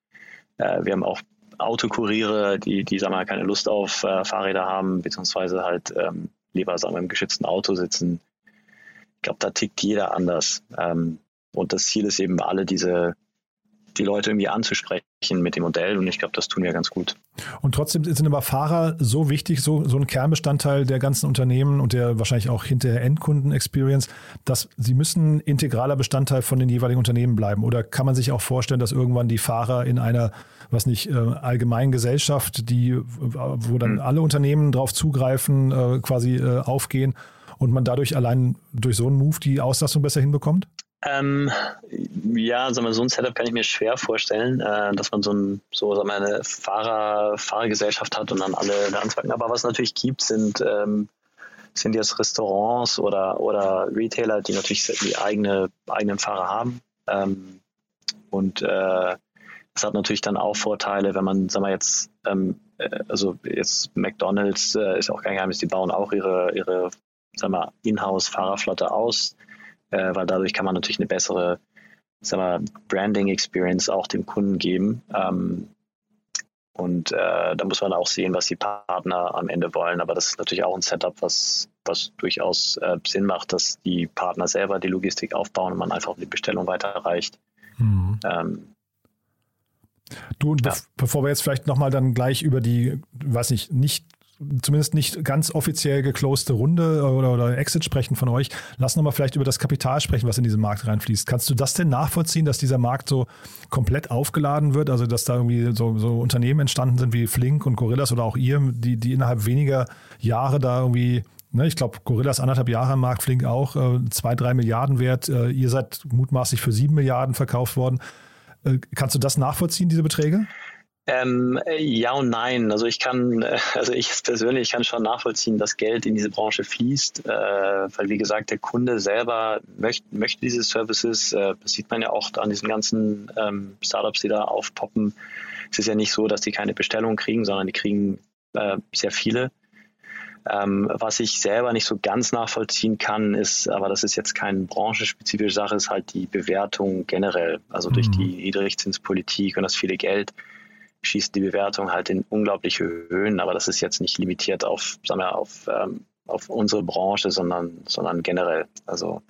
Äh, wir haben auch Autokuriere, die, die sagen wir, keine Lust auf äh, Fahrräder haben, beziehungsweise halt ähm, lieber sagen wir, im geschützten Auto sitzen. Ich glaube, da tickt jeder anders. Ähm, und das Ziel ist eben, alle diese, die Leute irgendwie anzusprechen mit dem Modell und ich glaube, das tun wir ganz gut. Und trotzdem sind aber Fahrer so wichtig, so, so ein Kernbestandteil der ganzen Unternehmen und der wahrscheinlich auch hinterher Endkunden-Experience, dass sie müssen integraler Bestandteil von den jeweiligen Unternehmen bleiben. Oder kann man sich auch vorstellen, dass irgendwann die Fahrer in einer, was nicht, äh, allgemeinen Gesellschaft, die, wo dann mhm. alle Unternehmen drauf zugreifen, äh, quasi äh, aufgehen und man dadurch allein durch so einen Move die Auslastung besser hinbekommt? Ähm, ja, sagen wir, so ein Setup kann ich mir schwer vorstellen, äh, dass man so, ein, so sagen wir, eine Fahrer, Fahrergesellschaft hat und dann alle da anfangen. Aber was natürlich gibt, sind, ähm, sind jetzt Restaurants oder, oder Retailer, die natürlich die eigene, eigenen Fahrer haben. Ähm, und äh, das hat natürlich dann auch Vorteile, wenn man, sagen wir jetzt, ähm, äh, also jetzt McDonalds äh, ist auch kein Geheimnis, die bauen auch ihre, ihre sagen wir, Inhouse-Fahrerflotte aus äh, weil dadurch kann man natürlich eine bessere sagen wir, Branding-Experience auch dem Kunden geben. Ähm, und äh, da muss man auch sehen, was die Partner am Ende wollen. Aber das ist natürlich auch ein Setup, was, was durchaus äh, Sinn macht, dass die Partner selber die Logistik aufbauen und man einfach die Bestellung weiterreicht. Mhm. Ähm, Du, ja. bevor wir jetzt vielleicht nochmal dann gleich über die, weiß nicht, nicht zumindest nicht ganz offiziell gecloste Runde oder, oder Exit sprechen von euch. Lass nochmal vielleicht über das Kapital sprechen, was in diesen Markt reinfließt. Kannst du das denn nachvollziehen, dass dieser Markt so komplett aufgeladen wird? Also, dass da irgendwie so, so Unternehmen entstanden sind wie Flink und Gorillas oder auch ihr, die, die innerhalb weniger Jahre da irgendwie Ne, ich glaube, Gorillas anderthalb Jahre am Markt, Flink auch, äh, zwei, drei Milliarden wert. Äh, ihr seid mutmaßlich für sieben Milliarden verkauft worden. Äh, kannst du das nachvollziehen, diese Beträge? Ähm, ja und nein. Also ich kann, also ich persönlich kann schon nachvollziehen, dass Geld in diese Branche fließt, äh, weil wie gesagt, der Kunde selber möchte, möchte diese Services. Äh, das sieht man ja auch an diesen ganzen ähm, Startups, die da aufpoppen. Es ist ja nicht so, dass die keine Bestellung kriegen, sondern die kriegen äh, sehr viele. Ähm, was ich selber nicht so ganz nachvollziehen kann, ist, aber das ist jetzt keine branchenspezifische Sache, ist halt die Bewertung generell. Also mhm. durch die Niedrigzinspolitik und das viele Geld schießt die Bewertung halt in unglaubliche Höhen, aber das ist jetzt nicht limitiert auf, sagen wir, auf, ähm, auf unsere Branche, sondern, sondern generell. Also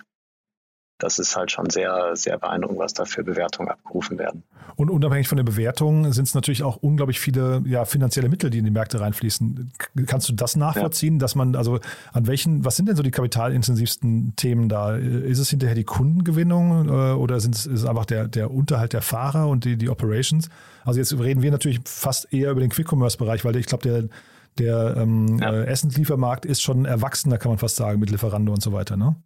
das ist halt schon sehr, sehr beeindruckend, was da für Bewertungen abgerufen werden. Und unabhängig von der Bewertung sind es natürlich auch unglaublich viele ja, finanzielle Mittel, die in die Märkte reinfließen. Kannst du das nachvollziehen, ja. dass man, also an welchen, was sind denn so die kapitalintensivsten Themen da? Ist es hinterher die Kundengewinnung äh, oder sind es, ist es einfach der, der Unterhalt der Fahrer und die, die Operations? Also jetzt reden wir natürlich fast eher über den Quick-Commerce-Bereich, weil ich glaube, der, der ähm, ja. äh, Essensliefermarkt ist schon erwachsener, kann man fast sagen, mit Lieferando und so weiter, ne?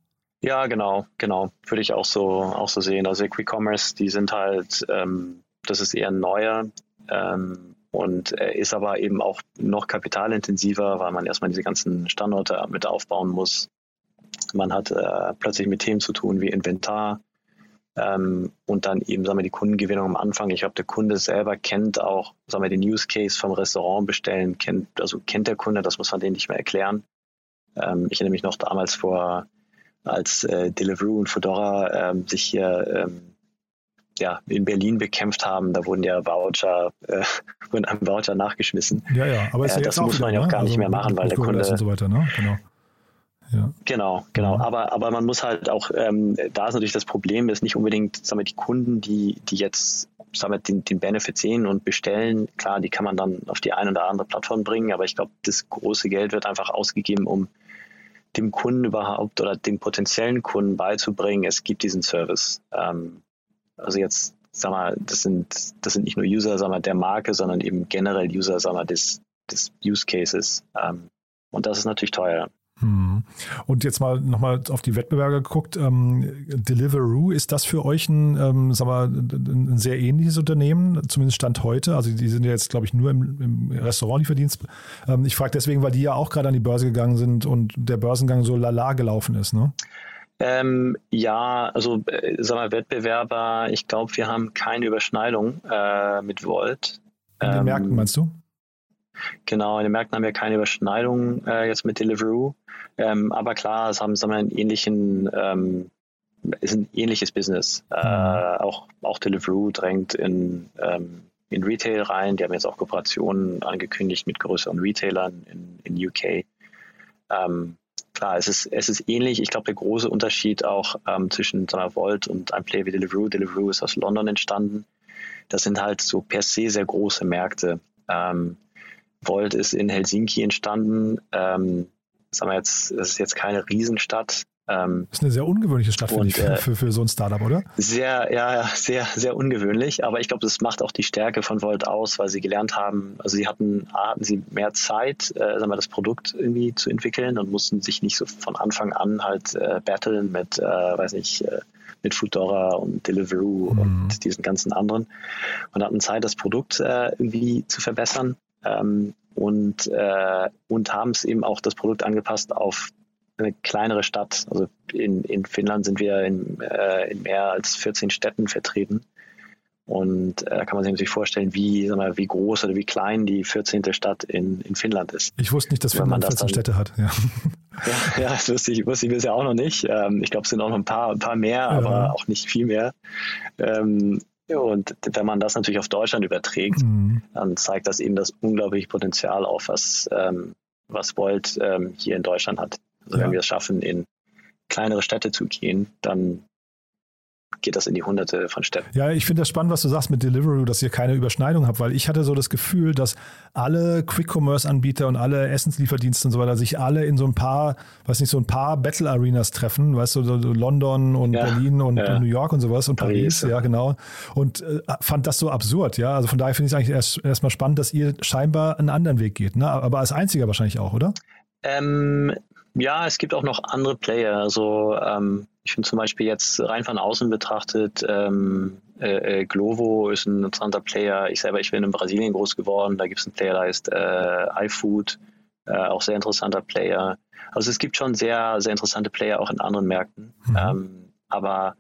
Ja, genau, genau. Würde ich auch so, auch so sehen. Also Quick Commerce, die sind halt, ähm, das ist eher neuer ähm, und ist aber eben auch noch kapitalintensiver, weil man erstmal diese ganzen Standorte mit aufbauen muss. Man hat äh, plötzlich mit Themen zu tun wie Inventar ähm, und dann eben, sagen wir, die Kundengewinnung am Anfang. Ich glaube, der Kunde selber kennt auch, sagen wir, den Use Case vom Restaurant bestellen, kennt, also kennt der Kunde, das muss man denen nicht mehr erklären. Ähm, ich erinnere mich noch damals vor als äh, Deliveroo und Fedora ähm, sich hier ähm, ja, in Berlin bekämpft haben, da wurden ja Voucher, äh, wurden einem Voucher nachgeschmissen. Ja, ja, aber äh, das muss man ja auch ne? gar also nicht mehr machen, weil der Kunde. Und so weiter, ne? Genau. Ja. Genau, genau. Aber, aber man muss halt auch, ähm, da ist natürlich das Problem, ist nicht unbedingt, sagen wir, die Kunden, die, die jetzt sagen wir, den, den Benefit sehen und bestellen, klar, die kann man dann auf die eine oder andere Plattform bringen, aber ich glaube, das große Geld wird einfach ausgegeben, um dem Kunden überhaupt oder dem potenziellen Kunden beizubringen, es gibt diesen Service. Ähm, also jetzt, sag mal, das sind, das sind nicht nur User, sag mal, der Marke, sondern eben generell User, sag mal, des, des Use Cases. Ähm, und das ist natürlich teuer. Hm. Und jetzt mal nochmal auf die Wettbewerber geguckt. Ähm, Deliveroo, ist das für euch ein, ähm, sag mal, ein sehr ähnliches Unternehmen, zumindest Stand heute? Also die sind ja jetzt, glaube ich, nur im, im Restaurantlieferdienst. Ähm, ich frage deswegen, weil die ja auch gerade an die Börse gegangen sind und der Börsengang so lala gelaufen ist, ne? Ähm, ja, also äh, sag mal, Wettbewerber, ich glaube, wir haben keine Überschneidung äh, mit Volt. In den Märkten meinst du? Genau, in den Märkten haben wir keine Überschneidung äh, jetzt mit Deliveroo. Ähm, aber klar, es haben, sagen wir, einen ähnlichen, ähm, ist ein ähnliches Business. Äh, mhm. auch, auch Deliveroo drängt in, ähm, in Retail rein. Die haben jetzt auch Kooperationen angekündigt mit größeren Retailern in, in UK. Ähm, klar, es ist, es ist ähnlich. Ich glaube, der große Unterschied auch ähm, zwischen sagen wir, Volt und einem Player wie Deliveroo. Deliveroo ist aus London entstanden. Das sind halt so per se sehr große Märkte. Ähm, Volt ist in Helsinki entstanden. Ähm, sagen wir jetzt, es ist jetzt keine Riesenstadt. Ähm, das ist eine sehr ungewöhnliche Stadt, und, ich, für, für, für, so ein Startup, oder? Sehr, ja, sehr, sehr ungewöhnlich. Aber ich glaube, das macht auch die Stärke von Volt aus, weil sie gelernt haben, also sie hatten, hatten sie mehr Zeit, äh, sagen wir, das Produkt irgendwie zu entwickeln und mussten sich nicht so von Anfang an halt äh, battlen mit, äh, weiß nicht, äh, mit Foodora und Deliveroo mhm. und diesen ganzen anderen und hatten Zeit, das Produkt äh, irgendwie zu verbessern ähm, und, äh, und haben es eben auch das Produkt angepasst auf eine kleinere Stadt. Also in, in Finnland sind wir in, äh, in mehr als 14 Städten vertreten. Und äh, kann man sich natürlich vorstellen, wie, mal, wie groß oder wie klein die 14. Stadt in, in Finnland ist. Ich wusste nicht, dass Finnland 14 dann, Städte hat. Ja, ja, ja das wusste ich, wusste ich bisher auch noch nicht. Ähm, ich glaube, es sind auch noch ein paar, ein paar mehr, ja. aber auch nicht viel mehr. Ähm, und wenn man das natürlich auf Deutschland überträgt, mhm. dann zeigt das eben das unglaubliche Potenzial auf, was, ähm, was Volt ähm, hier in Deutschland hat. Also ja. wenn wir es schaffen, in kleinere Städte zu gehen, dann geht das in die Hunderte von Städten. Ja, ich finde das spannend, was du sagst mit Deliveroo, dass ihr keine Überschneidung habt, weil ich hatte so das Gefühl, dass alle Quick-Commerce-Anbieter und alle Essenslieferdienste und so weiter sich alle in so ein paar, weiß nicht, so ein paar Battle-Arenas treffen, weißt du, so London und ja, Berlin und, ja. New York und sowas und Paris, Paris ja. genau. Und äh, fand das so absurd, ja. Also von daher finde ich es eigentlich erst erstmal spannend, dass ihr scheinbar einen anderen Weg geht, ne? Aber als einziger wahrscheinlich auch, oder? Ähm, ja, es gibt auch noch andere Player. Also ähm, ich finde zum Beispiel jetzt rein von außen betrachtet, ähm, äh, äh, Glovo ist ein interessanter Player. Ich selber, ich bin in Brasilien groß geworden. Da gibt es einen Player, der heißt äh, iFood, äh, auch sehr interessanter Player. Also es gibt schon sehr, sehr interessante Player auch in anderen Märkten. Mhm. Ähm, aber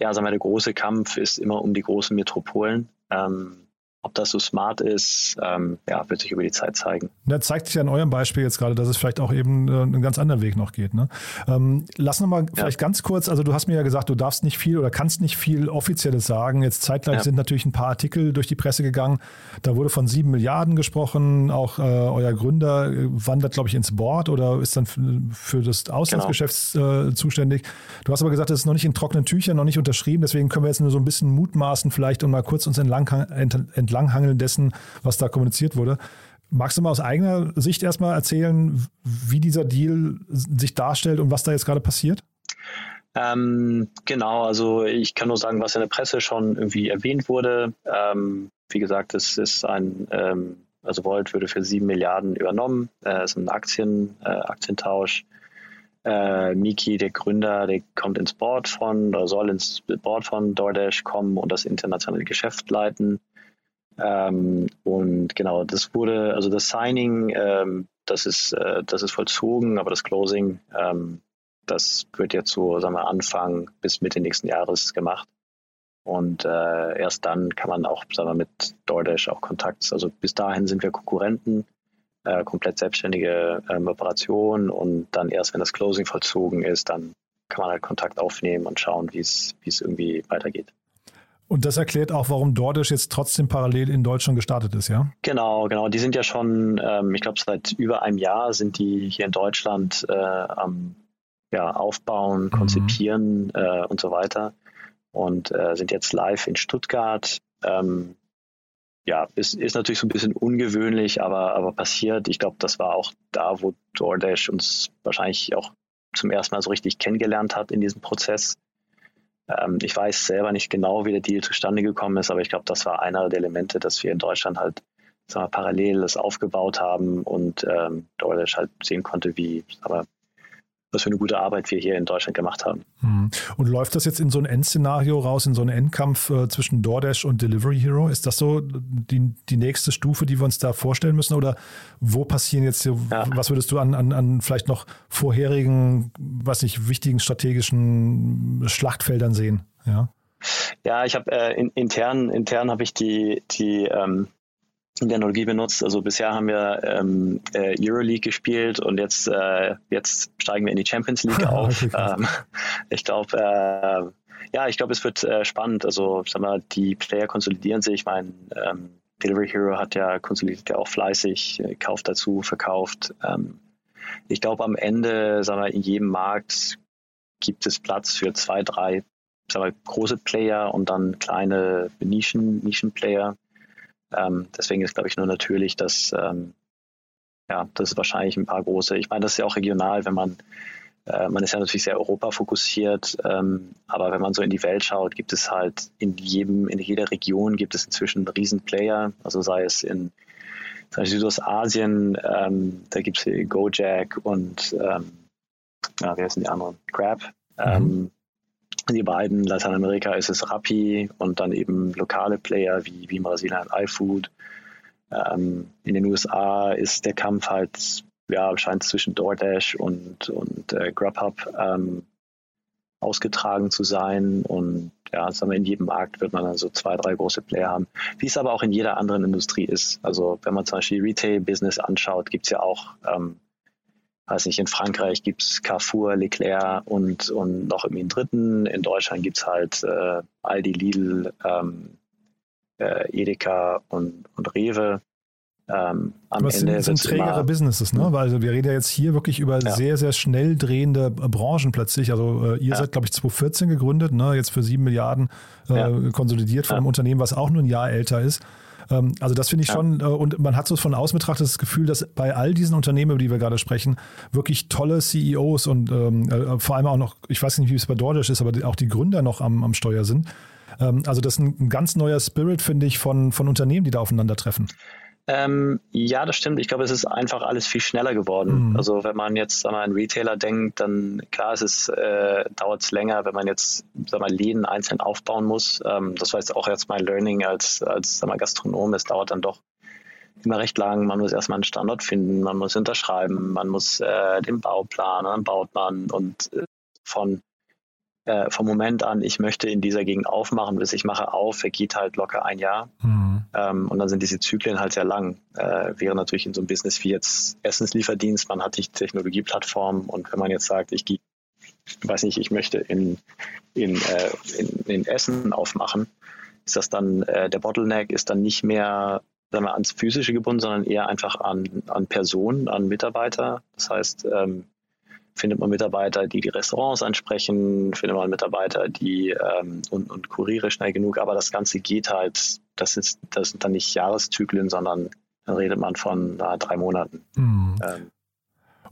ja, sagen wir, der große Kampf ist immer um die großen Metropolen. Ähm, ob das so smart ist, ähm, ja, wird sich über die Zeit zeigen. Da zeigt sich an eurem Beispiel jetzt gerade, dass es vielleicht auch eben äh, einen ganz anderen Weg noch geht. Ne? Ähm, lass noch mal ja. vielleicht ganz kurz, also du hast mir ja gesagt, du darfst nicht viel oder kannst nicht viel Offizielles sagen. Jetzt zeitgleich ja. sind natürlich ein paar Artikel durch die Presse gegangen. Da wurde von sieben Milliarden gesprochen. Auch äh, euer Gründer äh, wandert, glaube ich, ins Board oder ist dann für das Auslandsgeschäft genau. äh, zuständig. Du hast aber gesagt, das ist noch nicht in trockenen Tüchern, noch nicht unterschrieben. Deswegen können wir jetzt nur so ein bisschen mutmaßen vielleicht und mal kurz uns entlang, entlang entlanghangeln dessen, was da kommuniziert wurde. Magst du mal aus eigener Sicht erstmal erzählen, wie dieser Deal sich darstellt und was da jetzt gerade passiert? Ähm, genau, also ich kann nur sagen, was in der Presse schon irgendwie erwähnt wurde. Ähm, wie gesagt, es ist ein, ähm, also Volt würde für sieben Milliarden übernommen. Äh, es ist ein Aktien, äh, Aktientausch. Äh, Miki, der Gründer, der kommt ins Board von oder soll ins Board von DoorDash kommen und das internationale Geschäft leiten. Ähm, und genau, das wurde, also das Signing, ähm, das ist, äh, das ist vollzogen, aber das Closing, ähm, das wird jetzt so, sagen wir, Anfang bis Mitte nächsten Jahres gemacht. Und äh, erst dann kann man auch, sagen wir, mit DoorDash auch Kontakt, also bis dahin sind wir Konkurrenten, äh, komplett selbstständige ähm, Operationen und dann erst, wenn das Closing vollzogen ist, dann kann man halt Kontakt aufnehmen und schauen, wie es irgendwie weitergeht. Und das erklärt auch, warum DoorDash jetzt trotzdem parallel in Deutschland gestartet ist, ja? Genau, genau. Die sind ja schon, ähm, ich glaube, seit über einem Jahr sind die hier in Deutschland äh, am ja, Aufbauen, mhm. Konzipieren mhm. äh, und so weiter. Und äh, sind jetzt live in Stuttgart. Ähm, ja, ist, ist natürlich so ein bisschen ungewöhnlich, aber, aber passiert. Ich glaube, das war auch da, wo DoorDash uns wahrscheinlich auch zum ersten Mal so richtig kennengelernt hat in diesem Prozess. Ähm, ich weiß selber nicht genau, wie der Deal zustande gekommen ist, aber ich glaube, das war einer der Elemente, dass wir in Deutschland halt sagen wir, parallel das aufgebaut haben und ähm, DoorDash halt sehen konnte, wie aber was für eine gute Arbeit wir hier in Deutschland gemacht haben. Mhm. Und läuft das jetzt in so ein Endszenario raus, in so einen Endkampf äh, zwischen DoorDash und Delivery Hero? Ist das so die, die nächste Stufe, die wir uns da vorstellen müssen? Oder wo passieren jetzt, ja. was würdest du an, an, an vielleicht noch vorherigen, was nicht, wichtigen strategischen Schlachtfeldern sehen? Ja. Ja, ich habe äh, in, intern, intern habe ich die, die ähm, Technologie benutzt. Also bisher haben wir ähm, äh, Euroleague gespielt und jetzt, äh, jetzt steigen wir in die Champions League auf. ähm, ich glaube, äh, ja, ich glaube, es wird äh, spannend. Also, sag mal, die Player konsolidieren sich. Ich meine, ähm, Delivery Hero hat ja konsolidiert ja auch fleißig, äh, kauft dazu, verkauft. Ähm, ich glaube, am Ende, sagen wir, in jedem Markt gibt es Platz für zwei, drei sagen wir, große Player und dann kleine Nischen, Nischenplayer. Ähm, deswegen ist, glaube ich, nur natürlich, dass ähm, ja, das ist wahrscheinlich ein paar große. Ich meine, das ist ja auch regional, wenn man äh, man ist ja natürlich sehr Europa fokussiert, ähm, aber wenn man so in die Welt schaut, gibt es halt in jedem, in jeder Region gibt es inzwischen Riesenplayer, also sei es in sei es Südostasien, ähm, da gibt es Gojek und ähm, ja, wer sind die anderen? Grab. Mhm. Die beiden, Lateinamerika ist es Rappi und dann eben lokale Player wie, wie Brasilien iFood. Ähm, in den USA ist der Kampf halt, ja, scheint zwischen DoorDash und, und äh, Grubhub ähm, ausgetragen zu sein. Und ja, sagen wir, in jedem Markt wird man dann so zwei, drei große Player haben, wie es aber auch in jeder anderen Industrie ist. Also wenn man zum Beispiel Retail-Business anschaut, gibt es ja auch ähm, weiß nicht, in Frankreich gibt es Carrefour, Leclerc und, und noch irgendwie einen dritten. In Deutschland gibt es halt äh, Aldi, Lidl, ähm, äh, Edeka und, und Rewe. Ähm, am Was Ende sind, sind trägere Businesses, ne? Weil also wir reden ja jetzt hier wirklich über ja. sehr, sehr schnell drehende Branchen plötzlich. Also äh, ihr ja. seid, glaube ich, 2014 gegründet, ne? jetzt für sieben Milliarden äh, ja. konsolidiert von einem Unternehmen, was auch nur ein Jahr älter ist. Ähm, also das finde ich ja. schon, äh, und man hat so von außen betrachtet das Gefühl, dass bei all diesen Unternehmen, über die wir gerade sprechen, wirklich tolle CEOs und ähm, äh, vor allem auch noch, ich weiß nicht, wie es bei DoorDash ist, aber auch die Gründer noch am, am Steuer sind. Ähm, also das ist ein, ein ganz neuer Spirit, finde ich, von, von Unternehmen, die da aufeinandertreffen. Ähm, ja, das stimmt. Ich glaube, es ist einfach alles viel schneller geworden. Mhm. Also wenn man jetzt mal, an Retailer denkt, dann klar, es ist, äh, dauert es länger, wenn man jetzt sag mal, Läden einzeln aufbauen muss. Ähm, das war jetzt auch jetzt mein Learning als, als sag mal, Gastronom. Es dauert dann doch immer recht lang. Man muss erstmal einen Standort finden, man muss unterschreiben, man muss äh, den Bauplan, dann baut man und äh, von äh, vom Moment an, ich möchte in dieser Gegend aufmachen, bis ich mache auf, vergeht halt locker ein Jahr. Mhm. Ähm, und dann sind diese Zyklen halt sehr lang. Äh, wäre natürlich in so einem Business wie jetzt Essenslieferdienst, man hat die Technologieplattform und wenn man jetzt sagt, ich gehe, weiß nicht, ich möchte in, in, äh, in, in Essen aufmachen, ist das dann äh, der Bottleneck, ist dann nicht mehr sagen wir, ans Physische gebunden, sondern eher einfach an, an Personen, an Mitarbeiter. Das heißt, ähm, findet man Mitarbeiter, die die Restaurants ansprechen, findet man Mitarbeiter, die ähm, und, und Kuriere schnell genug, aber das Ganze geht halt, das ist, das sind dann nicht Jahreszyklen, sondern dann redet man von na, drei Monaten. Mhm. Ähm,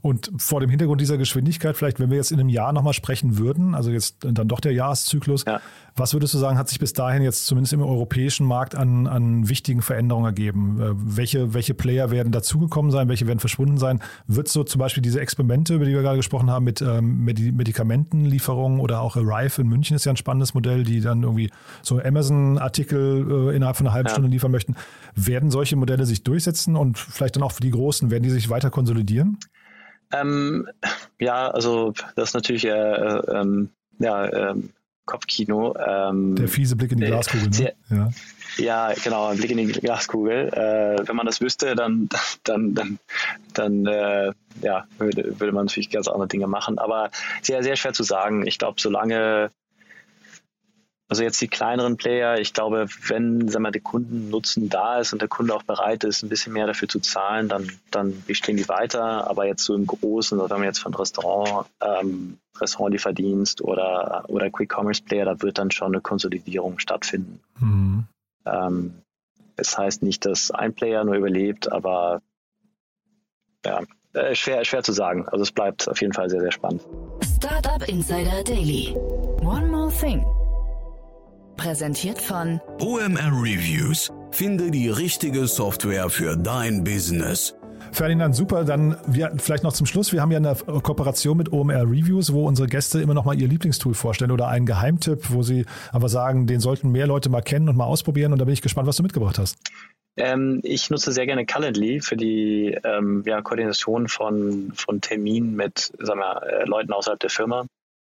und vor dem Hintergrund dieser Geschwindigkeit, vielleicht, wenn wir jetzt in einem Jahr nochmal sprechen würden, also jetzt dann doch der Jahreszyklus, ja. was würdest du sagen, hat sich bis dahin jetzt zumindest im europäischen Markt an, an wichtigen Veränderungen ergeben? Äh, welche, welche Player werden dazugekommen sein, welche werden verschwunden sein? Wird so zum Beispiel diese Experimente, über die wir gerade gesprochen haben, mit ähm, Medikamentenlieferungen oder auch Arrive in München ist ja ein spannendes Modell, die dann irgendwie so Amazon-Artikel äh, innerhalb von einer halben ja. Stunde liefern möchten. Werden solche Modelle sich durchsetzen und vielleicht dann auch für die Großen, werden die sich weiter konsolidieren? Ähm, ja, also das ist natürlich äh, äh, ähm, ja, ähm, Kopfkino. Ähm, Der fiese Blick in die Glaskugel. Ne? ja. ja. genau, ein Blick in die Glaskugel. Äh, wenn man das wüsste, dann, dann, dann, dann äh, ja, würde, würde man natürlich ganz andere Dinge machen. Aber sehr, sehr schwer zu sagen. Ich glaube, solange also jetzt die kleineren Player, ich glaube, wenn sagen wir, der Kundennutzen da ist und der Kunde auch bereit ist, ein bisschen mehr dafür zu zahlen, dann, dann bestehen die weiter. Aber jetzt so im Großen, also wenn man jetzt von Restaurant, ähm, Restaurantlieferdienst oder, oder Quick Commerce Player, da wird dann schon eine Konsolidierung stattfinden. Mhm. Ähm, es heißt nicht, dass ein Player nur überlebt, aber ja, äh, schwer, schwer zu sagen. Also es bleibt auf jeden Fall sehr, sehr spannend. Startup Insider Daily. One more thing. Präsentiert von OMR Reviews. Finde die richtige Software für dein Business. Ferdinand, super. Dann wir, vielleicht noch zum Schluss. Wir haben ja eine Kooperation mit OMR Reviews, wo unsere Gäste immer noch mal ihr Lieblingstool vorstellen oder einen Geheimtipp, wo sie aber sagen, den sollten mehr Leute mal kennen und mal ausprobieren. Und da bin ich gespannt, was du mitgebracht hast. Ähm, ich nutze sehr gerne Calendly für die ähm, ja, Koordination von, von Terminen mit sagen wir, äh, Leuten außerhalb der Firma.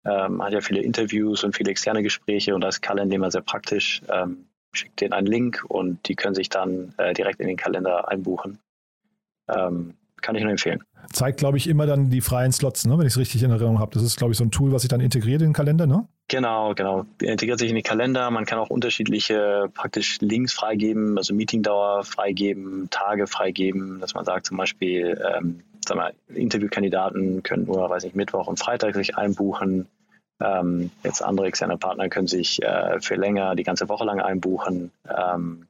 Ähm, man hat ja viele Interviews und viele externe Gespräche und da ist Calendly immer sehr praktisch. Ähm, schickt denen einen Link und die können sich dann äh, direkt in den Kalender einbuchen. Ähm, kann ich nur empfehlen. Zeigt, glaube ich, immer dann die freien Slots, ne, wenn ich es richtig in Erinnerung habe. Das ist, glaube ich, so ein Tool, was sich dann integriert in den Kalender, ne? Genau, genau. Integriert sich in den Kalender. Man kann auch unterschiedliche praktisch Links freigeben, also Meetingdauer freigeben, Tage freigeben, dass man sagt zum Beispiel, ähm, sag mal, Interviewkandidaten können nur, weiß nicht, Mittwoch und Freitag sich einbuchen. Ähm, jetzt andere externe Partner können sich äh, für länger, die ganze Woche lang einbuchen. Ähm,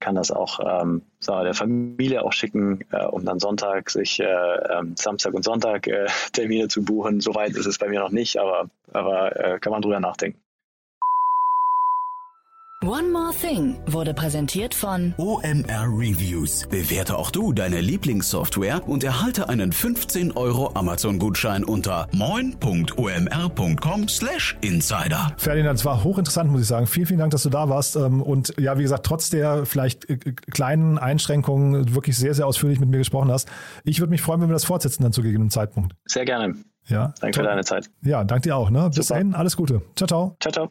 kann das auch ähm, so, der Familie auch schicken, äh, um dann Sonntag sich äh, ähm, Samstag und Sonntag äh, Termine zu buchen. Soweit ist es bei mir noch nicht, aber, aber äh, kann man drüber nachdenken. One More Thing wurde präsentiert von OMR Reviews. Bewerte auch du deine Lieblingssoftware und erhalte einen 15 Euro Amazon-Gutschein unter moin.omr.com/insider. Ferdinand, es war hochinteressant, muss ich sagen. Vielen, vielen Dank, dass du da warst. Ähm, und ja, wie gesagt, trotz der vielleicht äh, kleinen Einschränkungen wirklich sehr, sehr ausführlich mit mir gesprochen hast. Ich würde mich freuen, wenn wir das fortsetzen dann zu gegebenem Zeitpunkt. Sehr gerne. Ja. Danke Toll. für deine Zeit. Ja, danke dir auch. Ne? Bis Super. dahin, alles Gute. Ciao, ciao. Ciao, ciao.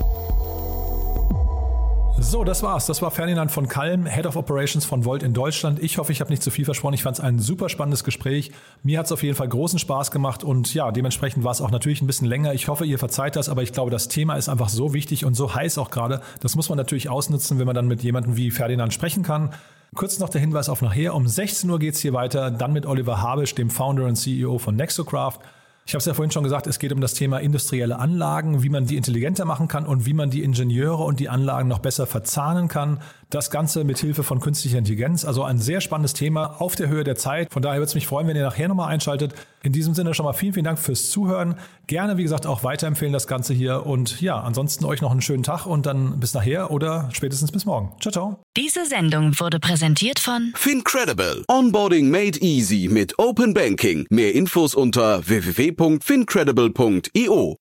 So, das war's. Das war Ferdinand von Kalm, Head of Operations von Volt in Deutschland. Ich hoffe, ich habe nicht zu viel versprochen. Ich fand es ein super spannendes Gespräch. Mir hat es auf jeden Fall großen Spaß gemacht und ja, dementsprechend war es auch natürlich ein bisschen länger. Ich hoffe, ihr verzeiht das, aber ich glaube, das Thema ist einfach so wichtig und so heiß auch gerade. Das muss man natürlich ausnutzen, wenn man dann mit jemandem wie Ferdinand sprechen kann. Kurz noch der Hinweis auf nachher. Um 16 Uhr geht's hier weiter, dann mit Oliver Habisch, dem Founder und CEO von Nexocraft. Ich habe es ja vorhin schon gesagt, es geht um das Thema industrielle Anlagen, wie man die intelligenter machen kann und wie man die Ingenieure und die Anlagen noch besser verzahnen kann. Das Ganze mit Hilfe von künstlicher Intelligenz. Also ein sehr spannendes Thema auf der Höhe der Zeit. Von daher würde es mich freuen, wenn ihr nachher nochmal einschaltet. In diesem Sinne schon mal vielen, vielen Dank fürs Zuhören. Gerne, wie gesagt, auch weiterempfehlen das Ganze hier. Und ja, ansonsten euch noch einen schönen Tag und dann bis nachher oder spätestens bis morgen. Ciao, ciao. Diese Sendung wurde präsentiert von Fincredible. Onboarding made easy mit Open Banking. Mehr Infos unter www.fincredible.io.